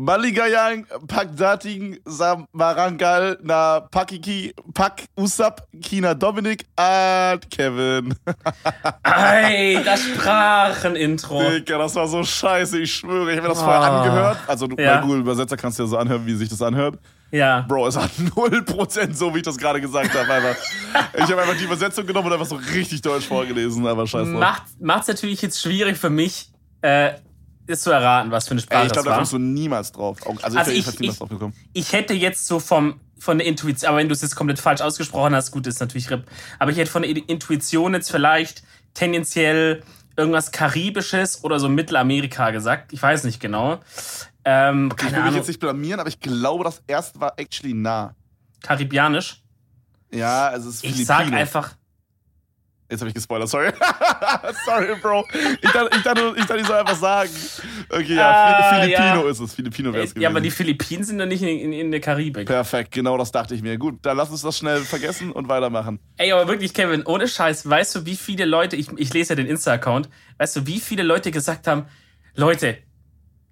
Maligayang, Pakdating, Samarangal, na Pakiki, Pak Usap, Kina Dominik, und Kevin. Ey, das Sprachenintro. Digga, das war so scheiße, ich schwöre. Ich habe mir das vorher Oh. angehört. Also du, Ja. bei Google Übersetzer kannst du ja so anhören, wie sich das anhört. Ja. Bro, es hat 0% so, wie ich das gerade gesagt habe. Einfach. Ich habe einfach die Übersetzung genommen und einfach so richtig deutsch vorgelesen, aber scheiße. Macht macht's natürlich jetzt schwierig für mich, äh, es zu erraten, was für eine Sprache Ey, ich glaube, das da war. kommst du niemals drauf. Also, Also ich ich- niemals ich- drauf gekommen. ich hätte jetzt so vom von der Intuition, aber wenn du es jetzt komplett falsch ausgesprochen hast, gut, ist natürlich RIP. Aber ich hätte von der Intuition jetzt vielleicht tendenziell irgendwas Karibisches oder so Mittelamerika gesagt. Ich weiß nicht genau. Ähm, Ich keine will mich jetzt nicht blamieren, aber ich glaube, das erste war actually nah. Karibianisch. Ja, es ist Ich sag einfach. Jetzt habe ich gespoilert, sorry. sorry, Bro. Ich dachte, ich, dachte, ich dachte, ich soll einfach sagen. Okay, ja, Ah, Fili- Filipino ja. ist es. Filipino wäre es gewesen. Ja, aber die Philippinen sind ja nicht in, in, in der Karibik. Perfekt, genau das dachte ich mir. Gut, dann lass uns das schnell vergessen und weitermachen. Ey, aber wirklich, Kevin, ohne Scheiß, weißt du, wie viele Leute, ich, ich lese ja den Insta-Account, weißt du, wie viele Leute gesagt haben, Leute,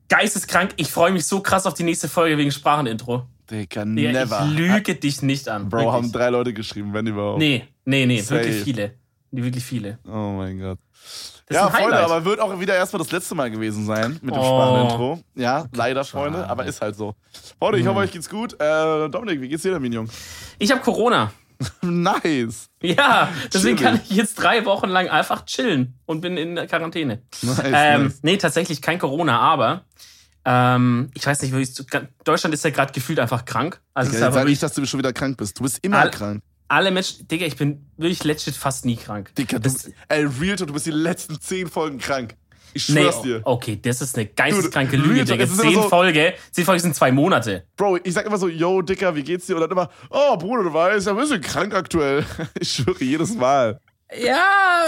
geisteskrank, ich freue mich so krass auf die nächste Folge wegen Sprachenintro. Digga, Digga, never. Ich lüge dich nicht an. Bro, wirklich. haben drei Leute geschrieben, wenn überhaupt. Nee, nee, nee, Safe. wirklich viele. Nee, Wirklich viele. Oh mein Gott. Das ja, Freunde, aber wird auch wieder erstmal das letzte Mal gewesen sein mit dem Oh. Sprachenintro. Ja, leider, Freunde, Schade. aber ist halt so. Freunde, ich Hm. hoffe, euch geht's gut. Äh, Dominik, wie geht's dir denn, Junge? Ich habe Corona. nice. Ja, deswegen Chillig. kann ich jetzt drei Wochen lang einfach chillen und bin in der Quarantäne. Nice, Ähm, nice. nee, tatsächlich kein Corona, aber ähm, ich weiß nicht, wie ich, Deutschland ist ja gerade gefühlt einfach krank. Also aber sag nicht, dass du schon wieder krank bist. Du bist immer All- krank. Alle Menschen, Digga, ich bin wirklich legit fast nie krank. Digga, du, Das- ey, Real Talk, du bist die letzten zehn Folgen krank. Ich Nee, schwör's dir. okay, das ist eine geisteskranke Du, Lüge, Real Talk, Digga. Zehn so- Folge, zehn Folgen sind zwei Monate. Bro, ich sag immer so, yo, Dicker, wie geht's dir? Und dann immer, oh, Bruder, du weißt, ja, ein bisschen krank aktuell. Ich schwöre, jedes Mal. Ja,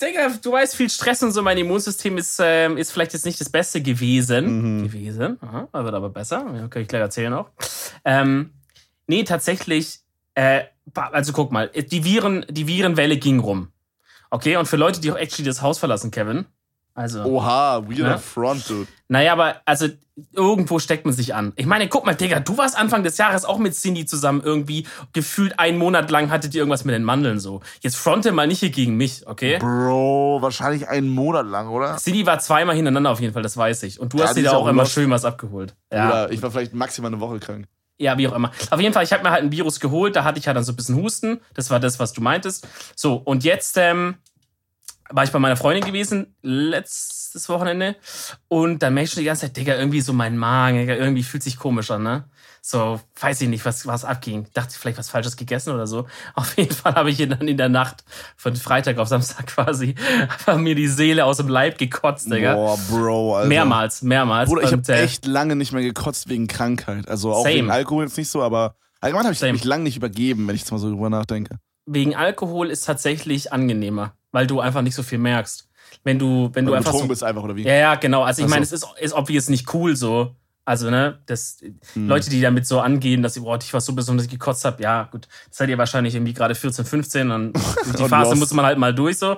Digga, du weißt, viel Stress und so. Mein Immunsystem ist, ähm, ist vielleicht jetzt nicht das Beste gewesen. Mhm. Gewesen. Aha, wird aber besser. Ja, kann ich gleich erzählen auch. Ähm, nee, tatsächlich, äh, also guck mal, die, Viren, die Virenwelle ging rum. Okay, und für Leute, die auch actually das Haus verlassen, Kevin. Also. Oha, weirder Ja. Front, dude. Naja, aber also irgendwo steckt man sich an. Ich meine, guck mal, Digga, du warst Anfang des Jahres auch mit Cindy zusammen irgendwie. Gefühlt einen Monat lang hattet ihr irgendwas mit den Mandeln so. Jetzt fronte mal nicht hier gegen mich, okay? Bro, wahrscheinlich einen Monat lang, oder? Cindy war zweimal hintereinander auf jeden Fall, das weiß ich. Und du Ja, hast dir da auch auch immer schön was abgeholt. Ja, Oder ich war vielleicht maximal eine Woche krank. Ja wie auch immer. Auf jeden Fall, ich habe mir halt ein Virus geholt, da hatte ich halt dann so ein bisschen Husten. Das war das, was du meintest. So, und jetzt ähm, war ich bei meiner Freundin gewesen, letztes Wochenende. Und dann ich schon die ganze Zeit, Digga, irgendwie so mein Magen, Digga, irgendwie fühlt sich komisch an, ne? So, weiß ich nicht, was, was abging. Dachte ich vielleicht was Falsches gegessen oder so. Auf jeden Fall habe ich dann in der Nacht von Freitag auf Samstag quasi einfach mir die Seele aus dem Leib gekotzt, Digga. Boah, Bro, Alter. Mehrmals, mehrmals. Bruder, ich habe äh, echt lange nicht mehr gekotzt wegen Krankheit. Also auch Same. wegen Alkohol jetzt nicht so, aber allgemein habe ich Same. mich lange nicht übergeben, wenn ich jetzt mal so drüber nachdenke. wegen Alkohol ist tatsächlich angenehmer, weil du einfach nicht so viel merkst. Wenn du, wenn Weil du du einfach so, bist einfach, oder wie? Ja, ja, genau. Also ich so. meine, es ist, ist obvious nicht cool so. Also, ne, das Hm. Leute, die damit so angehen, dass sie, boah, ich war so besonders gekotzt hab, ja, gut, das seid ihr wahrscheinlich irgendwie gerade 14, 15, dann die Und Phase muss man halt mal durch so.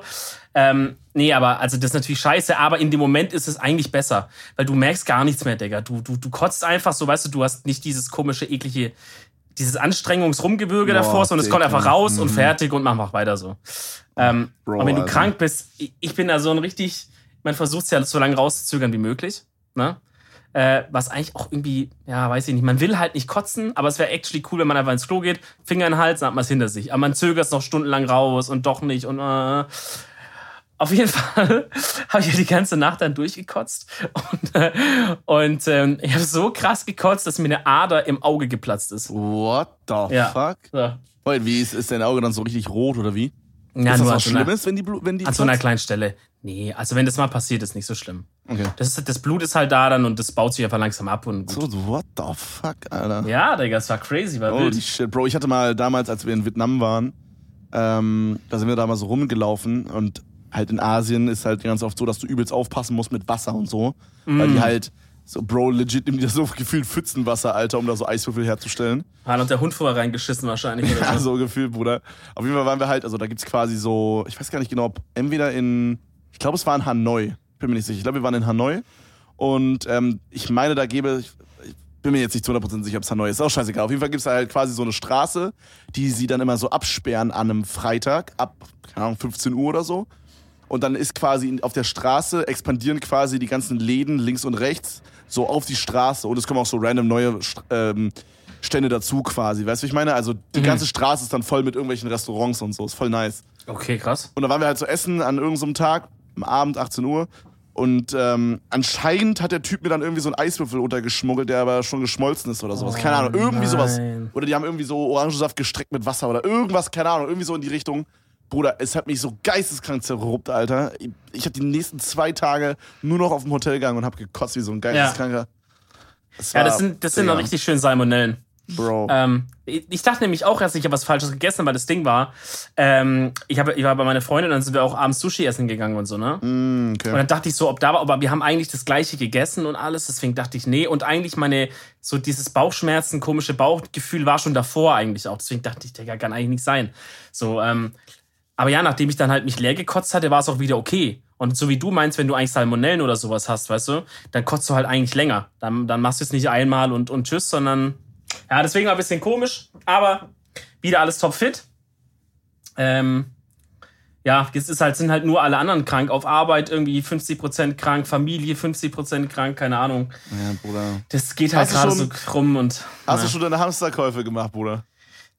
Ähm, nee, aber also das ist natürlich scheiße, aber in dem Moment ist es eigentlich besser, weil du merkst gar nichts mehr, Digga. Du, du, du kotzt einfach so, weißt du, du hast nicht dieses komische, eklige, dieses Anstrengungs-Rumgebürge Boah, davor, sondern es kommt einfach raus und Mhm. fertig und mach mal weiter so. Ähm, Bro, aber wenn du Alter. krank bist, ich- ich bin da so ein richtig, man versucht es ja so lange rauszuzögern wie möglich, ne? Äh, was eigentlich auch irgendwie, ja, weiß ich nicht, man will halt nicht kotzen, aber es wäre actually cool, wenn man einfach ins Klo geht, Finger in den Hals, dann hat man es hinter sich. Aber man zögert es noch stundenlang raus und doch nicht und äh, auf jeden Fall habe ich ja die ganze Nacht dann durchgekotzt und, äh, und ähm, ich habe so krass gekotzt, dass mir eine Ader im Auge geplatzt ist. What the Ja. fuck? Wait, wie ist, ist dein Auge dann so richtig rot oder wie? Ja, ist das was einer, Schlimmes, wenn die, wenn die an so einer platzt? kleinen Stelle. Nee, also wenn das mal passiert, ist nicht so schlimm. Okay. Das, ist, das Blut ist halt da dann und das baut sich einfach langsam ab und gut. So, what the fuck, Alter? Ja, Digga, das war crazy, war Holy wild. shit, Bro. Ich hatte mal damals, als wir in Vietnam waren, ähm, da sind wir da mal so rumgelaufen und halt in Asien ist halt ganz oft so, dass du übelst aufpassen musst mit Wasser und so. Weil Mm. die halt, so, Bro, legit die da so gefühlt Pfützenwasser, Alter, um da so Eiswürfel herzustellen. Hat und der Hund vorher reingeschissen wahrscheinlich. Oder Ja, so. so gefühlt, Bruder. Auf jeden Fall waren wir halt, also da gibt's quasi so, ich weiß gar nicht genau, ob entweder in, ich glaube, es war in Hanoi, bin mir nicht sicher. Ich glaube, wir waren in Hanoi Und ähm, ich meine, da gäbe, ich, ich bin mir jetzt nicht zu 100% sicher, ob es Hanoi ist, ist auch scheißegal. Auf jeden Fall gibt es da halt quasi so eine Straße, die sie dann immer so absperren an einem Freitag ab, keine Ahnung, 15 Uhr oder so. Und dann ist quasi auf der Straße expandieren quasi die ganzen Läden links und rechts so auf die Straße und es kommen auch so random neue ähm, Stände dazu quasi. Weißt du, wie ich meine? Also die ganze Straße ist dann voll mit irgendwelchen Restaurants und so. Ist voll nice. Okay, krass. Und da waren wir halt so essen an irgendeinem so Tag, am Abend, 18 Uhr. Und ähm, anscheinend hat der Typ mir dann irgendwie so einen Eiswürfel untergeschmuggelt, der aber schon geschmolzen ist oder sowas. keine Ahnung, irgendwie sowas. nein. Oder die haben irgendwie so Orangensaft gestreckt mit Wasser oder irgendwas, keine Ahnung, irgendwie so in die Richtung. Bruder, es hat mich so geisteskrank zerruppt, Alter. Ich, ich habe die nächsten zwei Tage nur noch auf dem Hotel gegangen und habe gekotzt wie so ein geisteskranker. Es Ja, war- das sind, das sind richtig schön Salmonellen. Bro. Ähm, ich ich dachte nämlich auch erst, ich habe was Falsches gegessen, weil das Ding war, ähm, ich, hab, ich war bei meiner Freundin und dann sind wir auch abends Sushi essen gegangen und so, ne? Mm, okay. Und dann dachte ich so, ob da war, aber wir haben eigentlich das gleiche gegessen und alles, deswegen dachte ich, nee. Und eigentlich meine, so dieses Bauchschmerzen, komische Bauchgefühl war schon davor eigentlich auch. Deswegen dachte ich, Digga, kann eigentlich nicht sein. So, ähm, aber ja, nachdem ich dann halt mich leer gekotzt hatte, war es auch wieder okay. Und so wie du meinst, wenn du eigentlich Salmonellen oder sowas hast, weißt du, dann kotzt du halt eigentlich länger. Dann, dann machst du es nicht einmal und, und tschüss, sondern ja, deswegen war ein bisschen komisch, aber wieder alles topfit. Ähm, ja, jetzt ist halt, sind halt nur alle anderen krank. Auf Arbeit irgendwie 50% krank, Familie 50% krank, keine Ahnung. ja, Bruder. Das geht halt gerade so rum und. Hast na. du schon deine Hamsterkäufe gemacht, Bruder?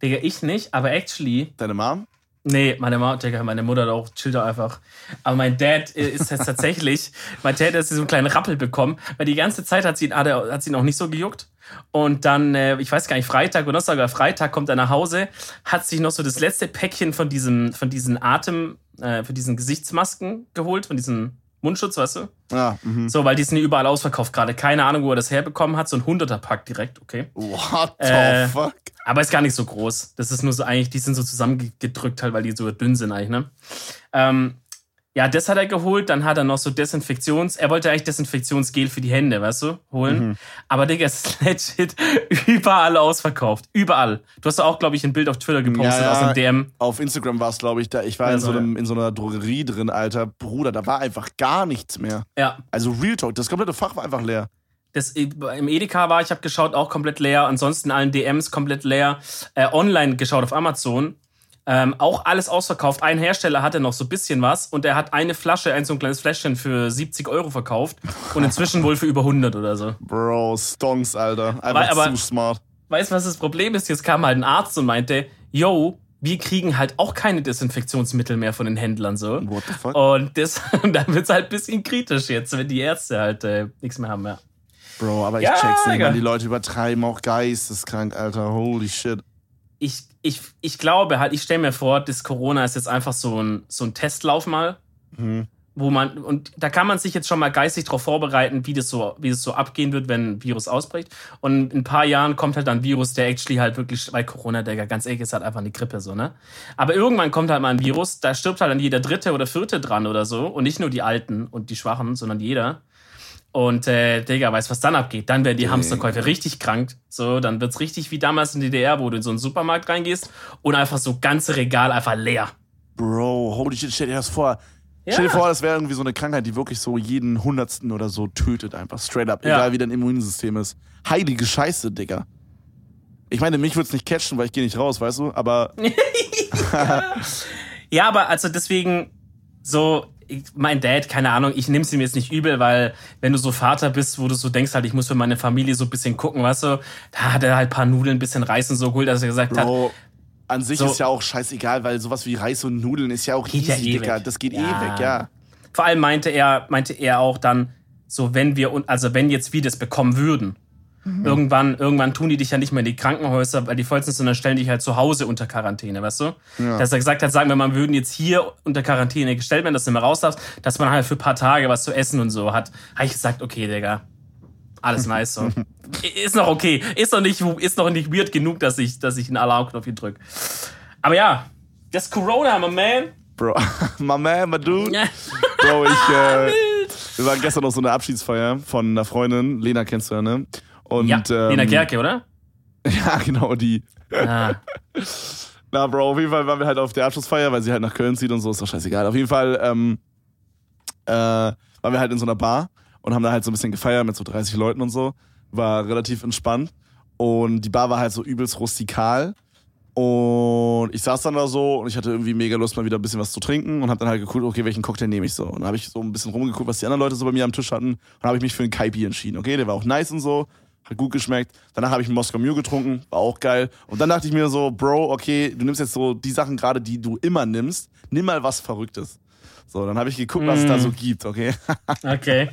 Digga, ich nicht, aber actually, Deine Mom? Nee, meine Mutter, Digga, meine Mutter hat auch, chillt da einfach. Aber mein Dad ist jetzt tatsächlich, mein Dad hat so einen kleinen Rappel bekommen, weil die ganze Zeit hat sie, hat, er, hat sie ihn auch nicht so gejuckt. Und dann, äh, ich weiß gar nicht, Freitag oder sogar Freitag kommt er nach Hause, hat sich noch so das letzte Päckchen von diesem, von diesen Atem, äh, für diesen Gesichtsmasken geholt, von diesem Mundschutz, weißt du? Ja, mhm. So, weil die sind überall ausverkauft gerade. Keine Ahnung, wo er das herbekommen hat. So ein 100er-Pack direkt, okay. What the Äh, fuck? Aber ist gar nicht so groß. Das ist nur so eigentlich, die sind so zusammengedrückt halt, weil die so dünn sind eigentlich, ne? Ähm, ja, das hat er geholt. Dann hat er noch so Desinfektions... Er wollte eigentlich Desinfektionsgel für die Hände, weißt du, holen. Mhm. Aber Digga, es ist legit überall ausverkauft. Überall. Du hast auch, glaube ich, ein Bild auf Twitter gepostet Ja, aus ja. dem DM. Auf Instagram war es, glaube ich, da. Ich war Ja, in, so so, einem, in so einer Drogerie drin, Alter. Bruder, da war einfach gar nichts mehr. Ja. Also Real Talk, das komplette Fach war einfach leer. Das im Edeka war, ich habe geschaut, auch komplett leer. Ansonsten allen DMs komplett leer. Äh, online geschaut auf Amazon. Ähm, auch alles ausverkauft. Ein Hersteller hatte noch so ein bisschen was und er hat eine Flasche, ein so ein kleines Fläschchen für 70 Euro verkauft und inzwischen wohl für über 100 oder so. Bro, Stonks, Alter. Einfach aber- zu smart. Weißt du, was das Problem ist? Jetzt kam halt ein Arzt und meinte, yo, wir kriegen halt auch keine Desinfektionsmittel mehr von den Händlern so. What the fuck? Und das, dann wird's halt ein bisschen kritisch jetzt, wenn die Ärzte halt äh, nichts mehr haben. Ja. Bro, aber ich Ja, check's nicht, man. Die Leute übertreiben auch geisteskrank, Alter. Holy shit. ich, ich, ich glaube halt, ich stelle mir vor, das Corona ist jetzt einfach so ein, so ein Testlauf mal, Mhm. wo man, und da kann man sich jetzt schon mal geistig darauf vorbereiten, wie das, so, wie das so abgehen wird, wenn ein Virus ausbricht. Und in ein paar Jahren kommt halt dann ein Virus, der actually halt wirklich, weil Corona, Digga, ganz ehrlich, ist halt einfach eine Grippe so, ne? Aber irgendwann kommt halt mal ein Virus, da stirbt halt dann jeder Dritte oder Vierte dran oder so. Und nicht nur die Alten und die Schwachen, sondern jeder. Und äh, Digga, weißt was dann abgeht? Dann werden die Digga. Hamsterkäufe richtig krank. So, dann wird's richtig wie damals in DDR, wo du in so einen Supermarkt reingehst und einfach so ganze Regal einfach leer. Bro, holy shit, stell dir das vor. Stell dir vor, das wäre irgendwie so eine Krankheit, die wirklich so jeden Hundertsten oder so tötet, einfach straight up, Ja. egal wie dein Immunsystem ist. Heilige Scheiße, Digga. Ich meine, mich wird's nicht catchen, weil ich gehe nicht raus, weißt du? Aber Ja, aber also deswegen so, ich, mein Dad, keine Ahnung, ich nehme ihm jetzt nicht übel, weil wenn du so Vater bist, wo du so denkst halt, ich muss für meine Familie so ein bisschen gucken, weißt du, da hat er halt ein paar Nudeln, ein bisschen Reis und so geholt, dass er gesagt hat, Bro, an sich So. ist ja auch scheißegal, weil sowas wie Reis und Nudeln ist ja auch Geht easy, ja eh. Das geht Ja. eh weg, ja. vor allem meinte er, meinte er auch dann, so wenn wir, also wenn jetzt wir das bekommen würden, irgendwann, irgendwann tun die dich ja nicht mehr in die Krankenhäuser, weil die vollsten sind, sondern stellen dich halt zu Hause unter Quarantäne, weißt du? Ja. Dass er gesagt hat, sagen wir mal, würden jetzt hier unter Quarantäne gestellt werden, dass du nicht mehr raus darfst, dass man halt für ein paar Tage was zu essen und so hat. Habe ich gesagt, okay, Digga. Alles nice so. ist noch okay. Ist noch nicht, ist noch nicht weird genug, dass ich, dass ich einen Alarmknopf hier drücke. Aber ja, das Corona, my man. Bro, my man, my dude. Bro, ich, äh, wir waren gestern auf so einer Abschiedsfeier von einer Freundin, Lena kennst du ja, ne? Und, Ja, ähm, Lena Gerke, oder? Ja, genau, die. Ah. Na, Bro, auf jeden Fall waren wir halt auf der Abschlussfeier, weil sie halt nach Köln zieht und so, ist doch scheißegal. Auf jeden Fall ähm, äh, waren wir halt in so einer Bar und haben da halt so ein bisschen gefeiert mit so 30 Leuten und so. War relativ entspannt. Und die Bar war halt so übelst rustikal. Und ich saß dann da so und ich hatte irgendwie mega Lust, mal wieder ein bisschen was zu trinken und hab dann halt geguckt, okay, welchen Cocktail nehme ich so. Und dann habe ich so ein bisschen rumgeguckt, was die anderen Leute so bei mir am Tisch hatten. Und dann habe ich mich für einen Kaipi entschieden. Okay, der war auch nice und so, hat gut geschmeckt. Danach habe ich einen Moskau Mule getrunken, war auch geil. Und dann dachte ich mir so, Bro, okay, du nimmst jetzt so die Sachen gerade, die du immer nimmst, nimm mal was Verrücktes. So, dann habe ich geguckt, was es da so gibt, okay? Okay.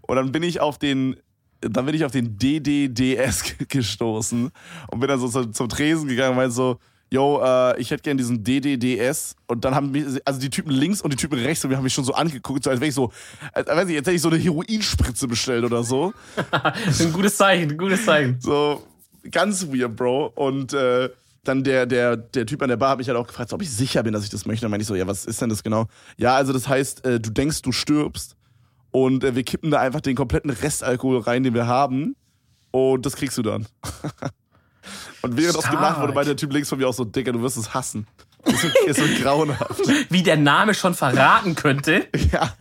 Und dann bin ich auf den, dann bin ich auf den DDDS gestoßen und bin dann so zum, zum Tresen gegangen und meinte so, yo, äh, ich hätte gern diesen DDDS. Und dann haben mich, also die Typen links und die Typen rechts, und wir haben mich schon so angeguckt, so als wäre ich so, als, weiß ich, jetzt hätte ich so eine Heroinspritze bestellt oder so. ein gutes Zeichen, ein gutes Zeichen. So, ganz weird, Bro. Und äh, dann der, der, der Typ an der Bar hat mich halt auch gefragt, ob ich sicher bin, dass ich das möchte. Dann meinte ich so, ja, was ist denn das genau? Ja, also das heißt, äh, du denkst, du stirbst. Und äh, wir kippen da einfach den kompletten Restalkohol rein, den wir haben. Und das kriegst du dann. und während das Stark. gemacht wurde, meinte der Typ links von mir auch so, Dicker, du wirst es hassen. Ist so, ist so grauenhaft. Wie der Name schon verraten könnte. ja,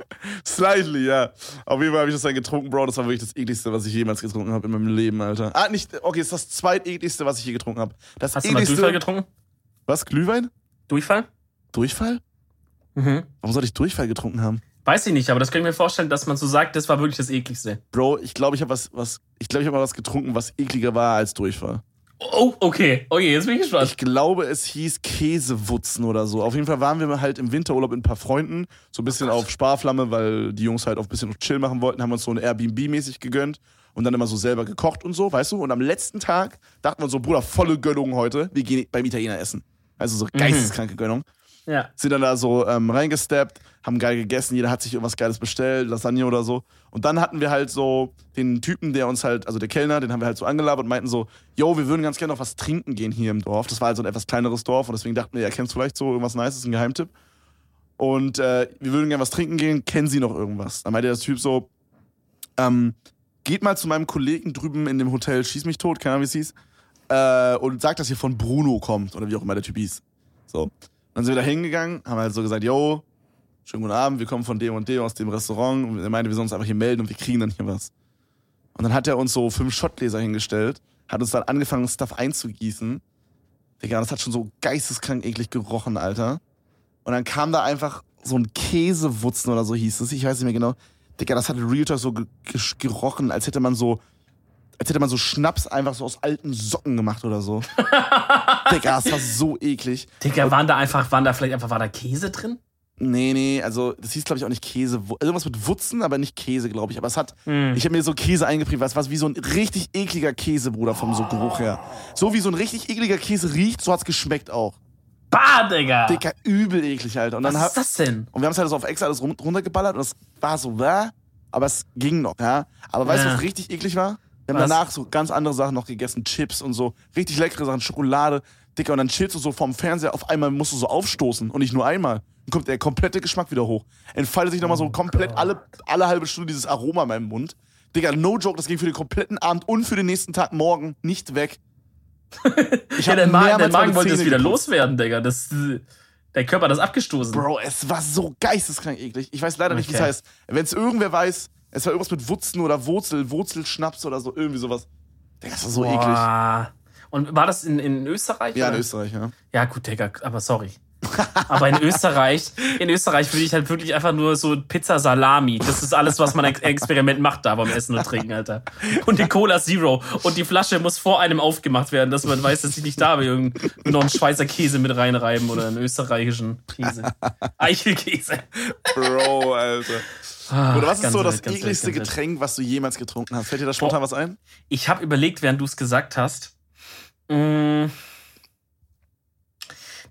slightly, ja. Auf jeden Fall habe ich das dann getrunken, Bro. Das war wirklich das ekligste, was ich jemals getrunken habe in meinem Leben, Alter. Ah, nicht, okay, ist das zweitekligste, was ich je getrunken habe. Das Hast du mal ekligste. Durchfall getrunken? was, Glühwein? Durchfall? Durchfall? Mhm. Warum soll ich Durchfall getrunken haben? Weiß ich nicht, aber das kann ich mir vorstellen, dass man so sagt, das war wirklich das ekligste. Bro, ich glaube, ich habe was, was, ich glaube, ich habe mal was getrunken, was ekliger war als Durchfall. Oh, okay. Okay, jetzt bin ich gespannt. Ich glaube, es hieß Käsewutzen oder so. Auf jeden Fall waren wir halt im Winterurlaub mit ein paar Freunden, so ein bisschen auf Sparflamme, weil die Jungs halt auch ein bisschen Chill machen wollten, haben uns so ein Airbnb-mäßig gegönnt und dann immer so selber gekocht und so, weißt du? Und am letzten Tag dachten wir so, Bruder, volle Gönnung heute, wir gehen beim Italiener essen. Also so geisteskranke Gönnung. Ja. Sind dann da so ähm, reingesteppt, haben geil gegessen, jeder hat sich irgendwas Geiles bestellt, Lasagne oder so. Und dann hatten wir halt so den Typen, der uns halt, also der Kellner, den haben wir halt so angelabert und meinten so, yo, wir würden ganz gerne noch was trinken gehen hier im Dorf. Das war halt so ein etwas kleineres Dorf und deswegen dachten wir, ja, kennst vielleicht so irgendwas Nices, ein Geheimtipp. Und äh, wir würden gerne was trinken gehen, kennen Sie noch irgendwas? Dann meinte der Typ so, ähm, geht mal zu meinem Kollegen drüben in dem Hotel, schieß mich tot, keine Ahnung, wie es hieß, äh, und sagt, dass hier von Bruno kommt oder wie auch immer der Typ hieß. So. Dann sind wir da hingegangen, haben halt so gesagt, yo, schönen guten Abend, wir kommen von dem und dem aus dem Restaurant. Und er meinte, wir sollen uns einfach hier melden und wir kriegen dann hier was. Und dann hat er uns so fünf Schottgläser hingestellt, hat uns dann angefangen, Stuff einzugießen. Digga, das hat schon so geisteskrank eklig gerochen, Alter. Und dann kam da einfach so ein Käsewutzen oder so hieß es, ich weiß nicht mehr genau. Digga, das hat Real Talk so ge ge gerochen, als hätte man so, als hätte man so Schnaps einfach so aus alten Socken gemacht oder so. Digga, das war so eklig. Digga, waren da einfach, waren da vielleicht einfach, war da Käse drin? Nee, nee, also das hieß, glaube ich, auch nicht Käse. Also Irgendwas mit Wutzen, aber nicht Käse, glaube ich. Aber es hat, Hm. ich habe mir so Käse eingeprägt, was war wie so ein richtig ekliger Käse, Bruder, vom so Geruch her. So wie so ein richtig ekliger Käse riecht, so hat's geschmeckt auch. Bah, Digga! Dicker, übel eklig, Alter. Und Was dann ist hab, das denn? und wir haben es halt so auf extra alles run- runtergeballert und es war so, bäh, aber es ging noch, ja. Aber weißt du, Ja. was richtig eklig war? Wir haben Was? danach so ganz andere Sachen noch gegessen, Chips und so, richtig leckere Sachen, Schokolade, Dicker. Und dann chillst du so vorm Fernseher, auf einmal musst du so aufstoßen und nicht nur einmal. Dann kommt der komplette Geschmack wieder hoch. Entfaltet sich nochmal so komplett alle, alle halbe Stunde dieses Aroma in meinem Mund. Digga, no joke, das ging für den kompletten Abend und für den nächsten Tag morgen nicht weg. Ich Ja, hab der, Ma der Magen wollte es wieder geputzt. loswerden, Digga. Das, der Körper hat das abgestoßen. Bro, es war so geisteskrank eklig. Ich weiß leider nicht, wie es Okay. heißt. Wenn es irgendwer weiß, es war irgendwas mit Wutzen oder Wurzel, Wurzelschnaps oder so, irgendwie sowas. Digga, das war so eklig. Boah. Und war das in, in Österreich? Ja, in oder? Österreich, ja. Ja, gut, Digga, aber sorry. aber in Österreich, in Österreich würde ich halt wirklich einfach nur so Pizza Salami. Das ist alles, was man ex Experiment macht da beim Essen und Trinken, Alter. Und die Cola Zero. Und die Flasche muss vor einem aufgemacht werden, dass man weiß, dass ich nicht da bin. Irgend- noch einen Schweizer Käse mit reinreiben oder einen österreichischen Käse. Eichelkäse. Bro, Alter. Ah, Oder was ist so das ekligste. Getränk, was du jemals getrunken hast? Fällt dir da spontan was ein? Ich habe überlegt, während du es gesagt hast. mm,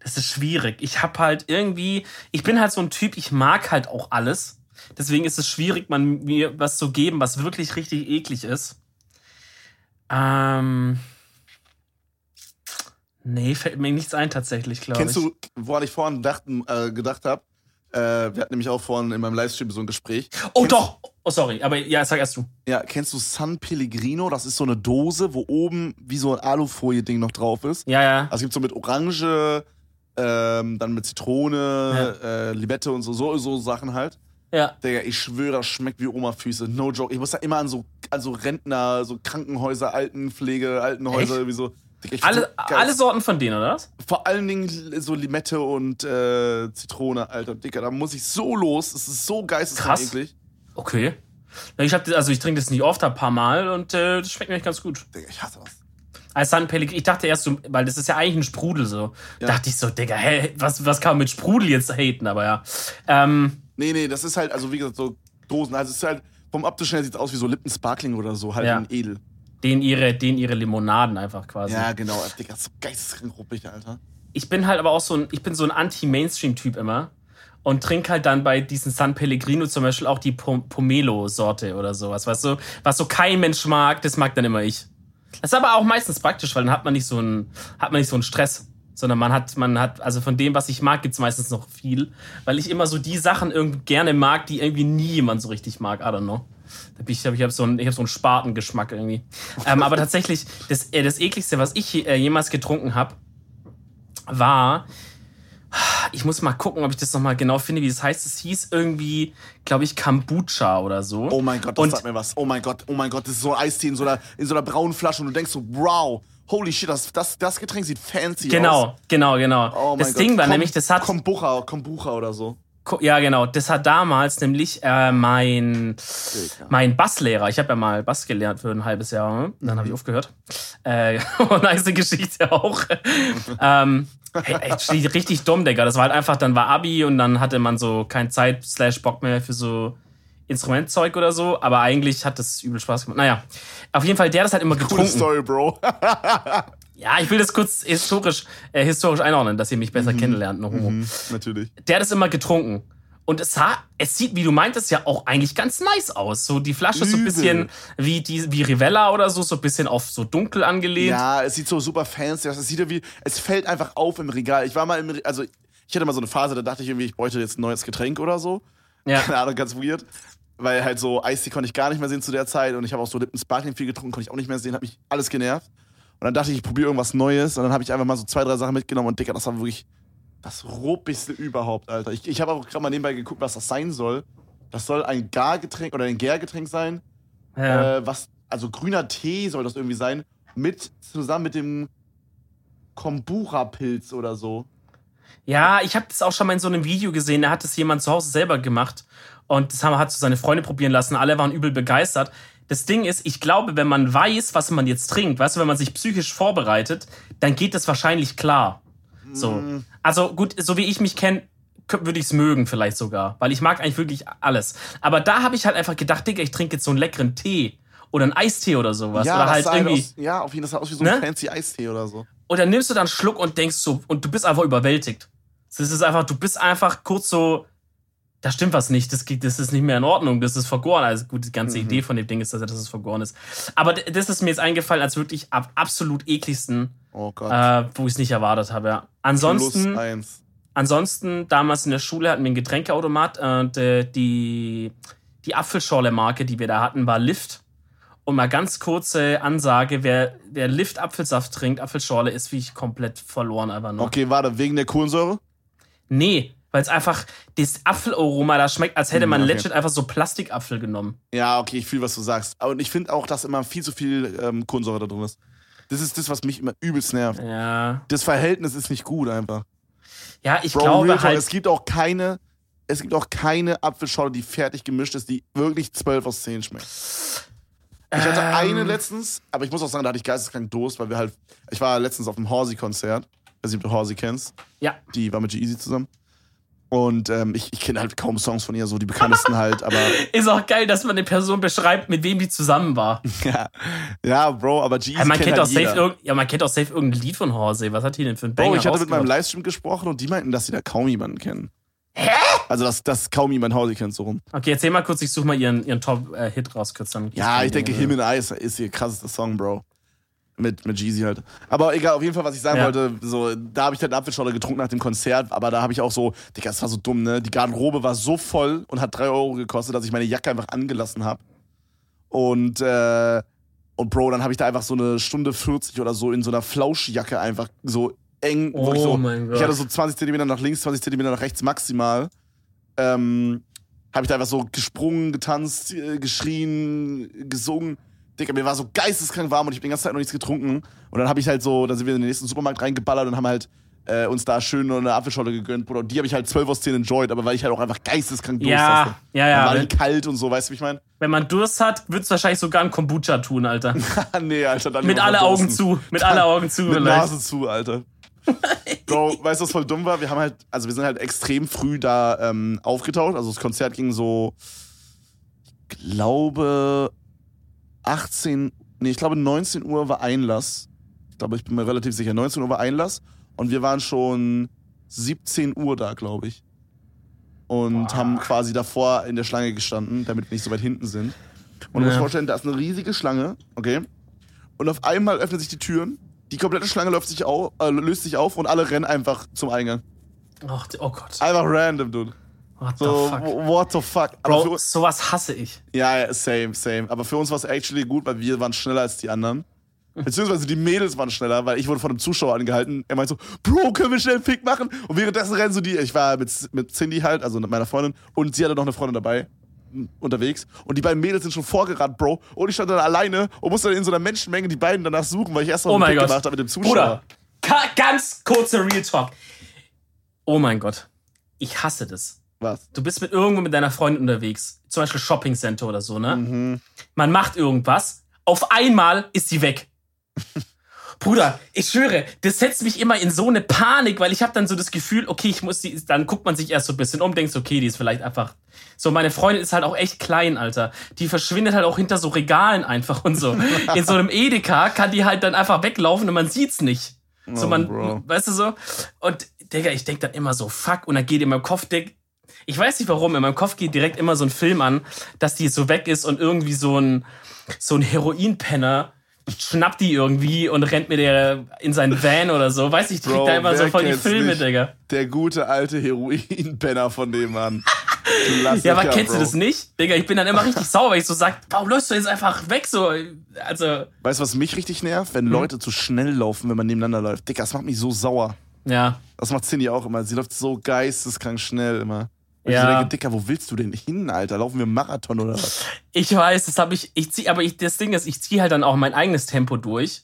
Das ist schwierig. Ich habe halt irgendwie, ich bin halt so ein Typ, ich mag halt auch alles. Deswegen ist es schwierig, man mir was zu geben, was wirklich richtig eklig ist. Ähm. Nee, fällt mir nichts ein tatsächlich, glaube ich. Kennst du, woran ich vorhin dachten, äh, gedacht habe? Äh, wir hatten nämlich auch vorhin in meinem Livestream so ein Gespräch. Oh Kennst- doch! Oh, sorry, aber ja, sag erst du. Ja, kennst du San Pellegrino? Das ist so eine Dose, wo oben wie so ein Alufolie-Ding noch drauf ist. Ja, ja. Also es gibt so mit Orange, ähm, dann mit Zitrone, äh, Limette und so, so, so Sachen halt. Ja. Digga, ich schwöre, das schmeckt wie Oma-Füße. No joke. Ich muss da immer an so, an so Rentner, so Krankenhäuser, Altenpflege, Altenhäuser, Echt? irgendwie so. Alle, alle Sorten von denen, oder was? Vor allen Dingen so Limette und äh, Zitrone, Alter. Digga, da muss ich so los. Das ist so geisteskrank Krass. eklig. Okay. Ich hab, also ich trinke das nicht oft, ein paar Mal und äh, das schmeckt mir echt ganz gut. Digga, ich hasse das. Als San Pellegrino, ich dachte erst so, weil das ist ja eigentlich ein Sprudel so. Ja. Dachte ich so, Digga, hä, was, was kann man mit Sprudel jetzt haten, aber ja. Ähm, Nee, nee, das ist halt, also wie gesagt, so Dosen. Also es ist halt, vom optischen her sieht es aus wie so Lippen Sparkling oder so, halt Ja. in edel. Den ihre, den ihre Limonaden einfach quasi. Ja, genau. Digga, so geisteskrank ruppig, Alter. Ich bin halt aber auch so ein, ich bin so ein Anti-Mainstream-Typ immer. Und trinke halt dann bei diesen San Pellegrino zum Beispiel auch die Pom Pomelo-Sorte oder sowas, weißt du? Was so kein Mensch mag, das mag dann immer ich. Das ist aber auch meistens praktisch, weil dann hat man nicht so einen, hat man nicht so einen Stress. Sondern man hat, man hat, also von dem, was ich mag, gibt's meistens noch viel. Weil ich immer so die Sachen irgendwie gerne mag, die irgendwie nie jemand so richtig mag. I don't know. Ich habe ich hab so einen, ich hab so einen Spatengeschmack irgendwie. ähm, aber tatsächlich, das, äh, das ekligste, was ich äh, jemals getrunken habe, war, ich muss mal gucken, ob ich das nochmal genau finde, wie es heißt. Es hieß irgendwie, glaube ich, Kombucha oder so. Oh mein Gott, das Und- sagt mir was. Oh mein Gott, oh mein Gott, das ist so ein Eistee in so einer, in so einer braunen Flasche und du denkst so, wow, holy shit, das, das, das Getränk sieht fancy aus. Genau, genau, genau. Oh das Gott. Ding war Kom- nämlich, das hat, Kombucha, Kombucha oder so. Ja genau, das hat damals nämlich äh, mein mein Basslehrer, ich habe ja mal Bass gelernt für ein halbes Jahr, ne? dann Mhm. habe ich aufgehört. Äh, nice Geschichte auch. ähm, hey, ey, richtig dumm, Digga. Das war halt einfach, dann war Abi und dann hatte man so kein Zeit slash Bock mehr für so Instrumentzeug oder so, aber eigentlich hat das übel Spaß gemacht. Naja, auf jeden Fall, der hat das halt immer Coole getrunken. Story, Bro. Ja, ich will das kurz historisch, äh, historisch einordnen, dass ihr mich besser kennenlernt, noch Homo. Mhm, natürlich. Der hat es immer getrunken. Und es, sah, es sieht, wie du meintest, ja auch eigentlich ganz nice aus. So die Flasche ist so ein Übel. bisschen wie, die, wie Rivella oder so, so ein bisschen auf so dunkel angelehnt. Ja, es sieht so super fancy aus. Es sieht ja wie, es fällt einfach auf im Regal. Ich war mal im, also ich hatte mal so eine Phase, da dachte ich irgendwie, ich bräuchte jetzt ein neues Getränk oder so. Ja. Keine Ahnung, ganz weird. Weil halt so Eistee konnte ich gar nicht mehr sehen zu der Zeit und ich habe auch so Lippen Sparkling viel getrunken, konnte ich auch nicht mehr sehen, hat mich alles genervt. Und dann dachte ich, ich probiere irgendwas Neues und dann habe ich einfach mal so zwei, drei Sachen mitgenommen und Digga, das war wirklich das ruppigste überhaupt, Alter. Ich, ich habe auch gerade mal nebenbei geguckt, was das sein soll. Das soll ein Gargetränk oder ein Gärgetränk sein. Ja. Äh, was, also grüner Tee soll das irgendwie sein. Mit, zusammen mit dem Kombucha-Pilz oder so. Ja, ich habe das auch schon mal in so einem Video gesehen. Da hat es jemand zu Hause selber gemacht. Und das haben, hat so seine Freunde probieren lassen. Alle waren übel begeistert. Das Ding ist, ich glaube, wenn man weiß, was man jetzt trinkt, weißt du, wenn man sich psychisch vorbereitet, dann geht das wahrscheinlich klar. So. Mm. Also gut, so wie ich mich kenne, würde ich es mögen vielleicht sogar. Weil ich mag eigentlich wirklich alles. Aber da habe ich halt einfach gedacht, Digga, ich trinke jetzt so einen leckeren Tee. Oder einen Eistee oder sowas. ja, oder halt sah irgendwie. aus, ja, auf jeden Fall aus wie so Ne? ein fancy Eistee oder so. Und dann nimmst du dann einen Schluck und denkst so, und du bist einfach überwältigt. Das ist einfach, du bist einfach kurz so, da stimmt was nicht, das, das ist nicht mehr in Ordnung, das ist vergoren. Also gut, die ganze Mhm. Idee von dem Ding ist, dass, dass es vergoren ist. Aber das ist mir jetzt eingefallen als wirklich ab, absolut ekligsten, Oh äh, wo ich es nicht erwartet habe. Ja. Ansonsten, ansonsten, damals in der Schule hatten wir einen Getränkeautomat und äh, die, die Apfelschorle-Marke, die wir da hatten, war Lift. Und mal ganz kurze Ansage, wer, wer Lift Apfelsaft trinkt, Apfelschorle, ist wie ich komplett verloren einfach nur. Okay, warte, wegen der Kohlensäure? Nee, weil es einfach, das Apfelaroma, da schmeckt, als hätte man Hm, okay. legit einfach so Plastikapfel genommen. Ja, okay, ich fühle, was du sagst. Aber ich finde auch, dass immer viel zu viel ähm, Kohlensäure da drin ist. Das ist das, was mich immer übelst nervt. Ja. Das Verhältnis ist nicht gut einfach. Ja, ich Bro, glaube Real halt. es gibt auch keine, es gibt auch keine Apfelschorle, die fertig gemischt ist, die wirklich 12 aus 10 schmeckt. Ich hatte Ähm. eine letztens, aber ich muss auch sagen, da hatte ich geisteskrank Durst, weil wir halt, ich war letztens auf dem Horsey-Konzert. Weiß nicht, ob du Horsey kennst. Ja. Die war mit G-Easy zusammen. Und ähm, ich, ich kenne halt kaum Songs von ihr, so die bekanntesten halt, aber Ist auch geil, dass man eine Person beschreibt, mit wem die zusammen war. ja, ja, Bro, aber G-Easy Ja, man, kennt kennt halt auch safe ja, man kennt auch safe irgendein Lied von Horsey. Was hat die denn für ein Banger Bro, ich hatte mit meinem? Livestream gesprochen und die meinten, dass sie da kaum jemanden kennen. Hä? Also, dass, dass kaum jemand Horsey kennt, so rum. Okay, erzähl mal kurz, ich suche mal ihren, ihren Top-Hit raus kurz. damit Ja, ich den- denke, Him and Ice ist ihr krassester Song, Bro. Mit, mit Jeezy halt. Aber egal, auf jeden Fall, was ich sagen Ja. wollte, so, da habe ich halt Apfelschorle getrunken nach dem Konzert, aber da habe ich auch so, Digga, das war so dumm, ne? Die Garderobe war so voll und hat 3 Euro gekostet, dass ich meine Jacke einfach angelassen habe. Und, äh, und Bro, dann habe ich da einfach so eine Stunde 40 oder so in so einer Flauschjacke einfach so eng, Oh wirklich so, mein Gott. ich hatte so 20 Zentimeter nach links, 20 Zentimeter nach rechts maximal. Ähm, habe ich da einfach so gesprungen, getanzt, äh, geschrien, gesungen. Digga, mir war so geisteskrank warm und ich bin die ganze Zeit noch nichts getrunken. Und dann habe ich halt so, dann sind wir in den nächsten Supermarkt reingeballert und haben halt äh, uns da schön eine Apfelscholle gegönnt, Bruder. Und die habe ich halt 12 aus 10 enjoyed, aber weil ich halt auch einfach geisteskrank Durst Ja, hatte. ja, ja. Dann war Wenn, die kalt und so, weißt du, wie ich meine? wenn man Durst hat, wird's wahrscheinlich sogar ein Kombucha tun, Alter. nee, Alter, dann Mit alle Augen zu. Mit alle Augen zu, Mit vielleicht. Nase zu, Alter. Bro, weißt du, was voll dumm war? Wir haben halt, also wir sind halt extrem früh da ähm, aufgetaucht. Also das Konzert ging so, ich glaube, 18, nee, ich glaube 19 Uhr war Einlass. Ich glaube, ich bin mir relativ sicher, 19 Uhr war Einlass. Und wir waren schon 17 Uhr da, glaube ich. Und Boah. haben quasi davor in der Schlange gestanden, damit wir nicht so weit hinten sind. Und du musst Ja. dir vorstellen, da ist eine riesige Schlange, okay? Und auf einmal öffnen sich die Türen, die komplette Schlange läuft sich auf, äh, löst sich auf und alle rennen einfach zum Eingang. Ach, oh Gott. Einfach random, dude. What the So, fuck? w- what the fuck. Aber Bro, uns, sowas hasse ich. ja, same, same. Aber für uns war es actually gut, weil wir waren schneller als die anderen. Beziehungsweise die Mädels waren schneller, weil ich wurde von einem Zuschauer angehalten. Er meinte so, Bro, können wir schnell einen Fick machen? Und währenddessen rennen so die, ich war mit, mit Cindy halt, also mit meiner Freundin, und sie hatte noch eine Freundin dabei unterwegs. Und die beiden Mädels sind schon vorgerannt, Bro. Und ich stand dann alleine und musste dann in so einer Menschenmenge die beiden danach suchen, weil ich erst noch Oh einen Pick Gott. gemacht habe mit dem Zuschauer. Bruder, ganz kurzer Real Talk. Oh mein Gott. Ich hasse das. Was? Du bist mit irgendwo mit deiner Freundin unterwegs. Zum Beispiel Shopping Center oder so, ne? Mhm. Man macht irgendwas. Auf einmal ist sie weg. Bruder, ich schwöre, das setzt mich immer in so eine Panik, weil ich habe dann so das Gefühl, okay, ich muss die, dann guckt man sich erst so ein bisschen um, denkt, okay, die ist vielleicht einfach. So, meine Freundin ist halt auch echt klein, Alter. Die verschwindet halt auch hinter so Regalen einfach und so. In so einem Edeka kann die halt dann einfach weglaufen und man sieht's nicht. So, Oh, man, Bro. weißt du so? Und, Digga, ich denk dann immer so, fuck, und dann geht in meinem Kopf, Dick, ich weiß nicht warum, in meinem Kopf geht direkt immer so ein Film an, dass die so weg ist und irgendwie so ein, so ein Heroinpenner schnappt die irgendwie und rennt mit der in seinen Van oder so. Weiß ich, ich krieg Bro, da immer so voll die Filme, nicht? Digga. Der gute alte Heroin-Penner von dem Mann. Ja, aber kennst du Bro. das nicht? Digga, ich bin dann immer richtig sauer, weil ich so sag, warum läufst du jetzt einfach weg so? Also, Weißt du, was mich richtig nervt? Hm? Wenn Leute zu schnell laufen, wenn man nebeneinander läuft. Digga, das macht mich so sauer. ja. Das macht Cindy auch immer. Sie läuft so geisteskrank schnell immer. Und Ja. ich so denke, Dicker, wo willst du denn hin, Alter? Laufen wir Marathon oder was? Ich weiß, das habe ich, ich zieh, aber ich, das Ding ist, ich ziehe halt dann auch mein eigenes Tempo durch.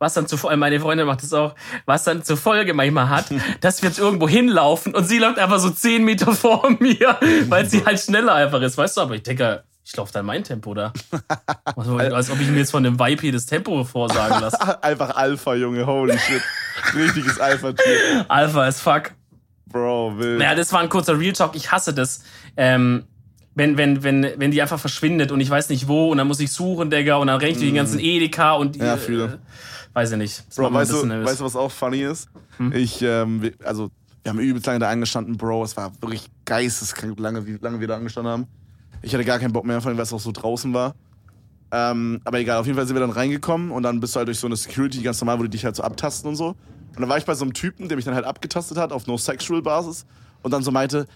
Was dann zu Folge, meine Freundin macht das auch, was dann zur Folge manchmal hat, dass wir jetzt irgendwo hinlaufen und sie läuft einfach so zehn Meter vor mir, weil sie halt schneller einfach ist, weißt du? Aber ich denke, ich laufe dann mein Tempo da. Also, als ob ich mir jetzt von dem Vibe hier das Tempo vorsagen lasse. Einfach Alpha, Junge, holy shit. Richtiges Alpha-Tier. Alpha as fuck. Bro, wild. Naja, das war ein kurzer Real Talk. Ich hasse das. Ähm, wenn, wenn, wenn, wenn die einfach verschwindet und ich weiß nicht wo und dann muss ich suchen, Digga, und dann renne ich durch den ganzen Edeka und Mhm. Ja, äh, fühle. weiß ich nicht. Das Bro, weißt du, nervös. weißt du, was auch funny ist? Hm? Ich, ähm, wir- also, wir haben übelst lange da angestanden, Bro. Es war wirklich geisteskrank, lange, wie lange wir da angestanden haben. Ich hatte gar keinen Bock mehr, vor allem, weil es auch so draußen war. Ähm, aber egal, auf jeden Fall sind wir dann reingekommen und dann bist du halt durch so eine Security ganz normal, wo die dich halt so abtasten und so. Und dann war ich bei so einem Typen, der mich dann halt abgetastet hat auf No-Sexual-Basis und dann so meinte,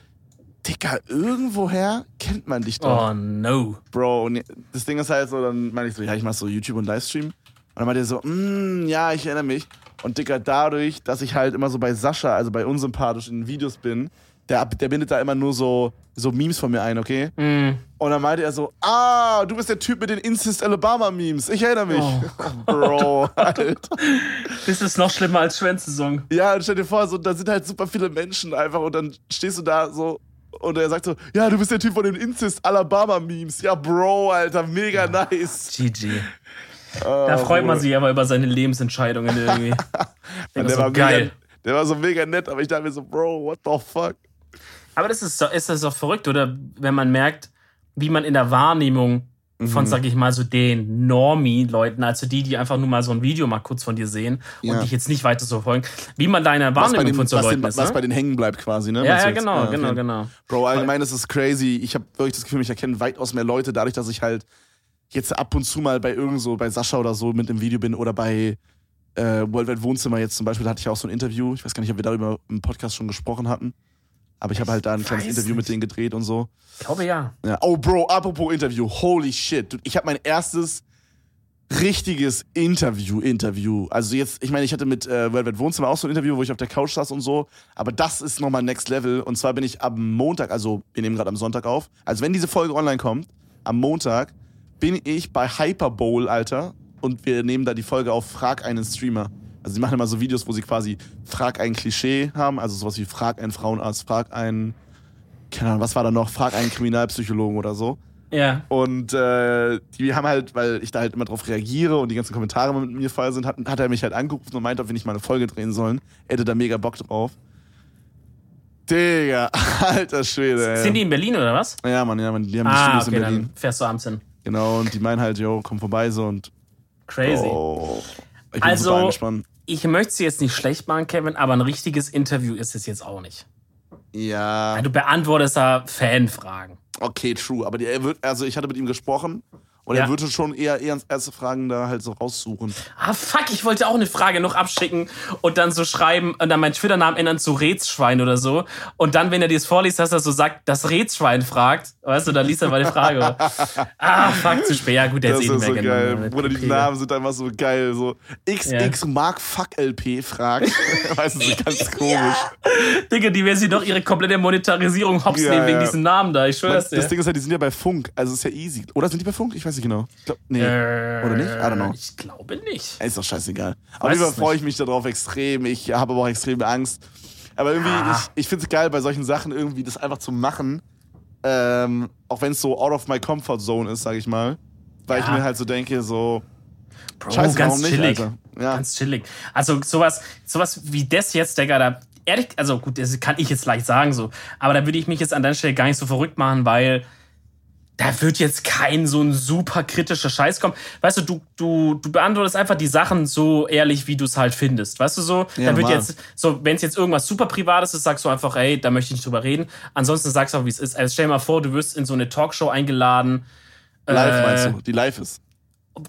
Dicker, irgendwoher kennt man dich doch. Oh no. Bro, und das Ding ist halt so, dann meine ich so, ja, ich mach so YouTube und Livestream. Und dann meinte er so, mm, ja, ich erinnere mich. Und Dicker, dadurch, dass ich halt immer so bei Sascha, also bei unsympathisch in Videos bin, der, der bindet da immer nur so, so Memes von mir ein, okay? Mm. Und dann meinte er so, ah, du bist der Typ mit den Incest Alabama Memes. Ich erinnere mich. Oh. Bro, Alter. Das ist noch schlimmer als Schwänzsaison. Ja, stell dir vor, so, da sind halt super viele Menschen einfach und dann stehst du da so und er sagt so, ja, du bist der Typ von den Incest Alabama Memes. Ja, Bro, Alter, mega nice. GG. Ah, Da freut man sich aber über seine Lebensentscheidungen irgendwie. Der, so, war geil. Mega, der war so mega nett, aber ich dachte mir so, Bro, what the fuck? Aber das ist, doch- ist das doch verrückt, oder? Wenn man merkt, wie man in der Wahrnehmung von, Mhm. sag ich mal, so den Normie-Leuten, also die, die einfach nur mal so ein Video mal kurz von dir sehen und Ja. dich jetzt nicht weiter so folgen, wie man da in der Was bei, Wahrnehmung den, von so Leuten den, ist. was ne? bei den hängen bleibt quasi, ne? ja, ja, genau, Ah, genau, genau. Bro, allgemein ist es crazy. Ich habe wirklich das Gefühl, mich erkennen weitaus mehr Leute, dadurch, dass ich halt jetzt ab und zu mal bei irgend so, bei Sascha oder so mit im Video bin oder bei äh, Worldwide Wohnzimmer jetzt zum Beispiel, da hatte ich auch so ein Interview. Ich weiß gar nicht, ob wir darüber im Podcast schon gesprochen hatten. Aber ich habe halt da ein kleines Interview mit nicht. denen gedreht und so. Ich glaube ja. Ja. Oh, Bro, apropos Interview. Holy shit. Ich habe mein erstes richtiges Interview, Interview. Also jetzt, ich meine, ich hatte mit äh, World Wide Wohnzimmer auch so ein Interview, wo ich auf der Couch saß und so, aber das ist nochmal Next Level und zwar bin ich am Montag, also wir nehmen gerade am Sonntag auf, also wenn diese Folge online kommt, am Montag bin ich bei Hyperbowl, Alter, und wir nehmen da die Folge auf Frag einen Streamer. Also sie machen immer so Videos, wo sie quasi Frag ein Klischee haben, also sowas wie Frag einen Frauenarzt, Frag einen, keine Ahnung, was war da noch, Frag einen Kriminalpsychologen oder so. Ja. Und äh, die haben halt, weil ich da halt immer drauf reagiere und die ganzen Kommentare mit mir voll sind, hat, hat er mich halt angerufen und meint, ob wir nicht mal eine Folge drehen sollen. Er hätte da mega Bock drauf. Digga, alter Schwede. Ey. Sind die in Berlin oder was? Ja, Mann, ja, Mann, die haben die Ah, Studios okay, in Berlin. dann fährst du abends hin. Genau, und die meinen halt, yo, komm vorbei so und. Crazy. Oh, ich bin Also-. Ich möchte es jetzt nicht schlecht machen, Kevin, aber ein richtiges Interview ist es jetzt auch nicht. Ja, Du beantwortest da Fanfragen. okay, true. Aber die, er wird, also ich hatte mit ihm gesprochen und Ja. er würde schon eher, eher erste Fragen da halt so raussuchen. Ah, fuck, ich wollte auch eine Frage noch abschicken und dann so schreiben und dann meinen Twitter-Namen ändern zu Rätschwein oder so. Und dann, wenn er dir das vorliest, dass er so sagt, das Rätschwein fragt, weißt du, dann liest er mal die Frage. ah, fuck, zu spät. Ja, gut, der Das ist eh nicht mehr so geil. genommen. Bruder, die. Namen sind einfach so geil. So XX Mark Fuck LP fragt. weißt du, so ganz komisch. Digga, die werden sich doch ihre komplette Monetarisierung hops Ja, nehmen wegen ja. diesen Namen da. Ich schwör's Das, dir. das Ding ist halt, die sind ja bei Funk, also ist ja easy. Oder sind die bei Funk? Ich weiß nicht genau. Ich glaub, nee. Äh, Oder nicht? I don't know. Ich glaube nicht. Ist doch scheißegal. Auf jeden Fall freue ich mich darauf extrem. Ich habe aber auch extreme Angst. Aber irgendwie, Ah. ich, ich finde es geil, bei solchen Sachen irgendwie das einfach zu machen. Ähm, auch wenn es so out of my comfort zone ist, sag ich mal. Weil ich Ja. mir halt so denke, so, Bro, scheiße, ganz nicht, chillig. Alter? Ja. Ganz chillig. Also sowas, sowas wie das jetzt, Digga, da, ehrlich, also gut, das kann ich jetzt leicht sagen so, aber da würde ich mich jetzt an deiner Stelle gar nicht so verrückt machen, weil da wird jetzt kein so ein super kritischer Scheiß kommen. Weißt du, du, du, du beantwortest einfach die Sachen so ehrlich, wie du es halt findest. Weißt du so? Ja, da wird jetzt, so, wenn es jetzt irgendwas super Privates ist, sagst du einfach, ey, da möchte ich nicht drüber reden. Ansonsten sagst du auch, wie es ist. Also stell dir mal vor, du wirst in so eine Talkshow eingeladen. live äh, meinst du? Die live ist.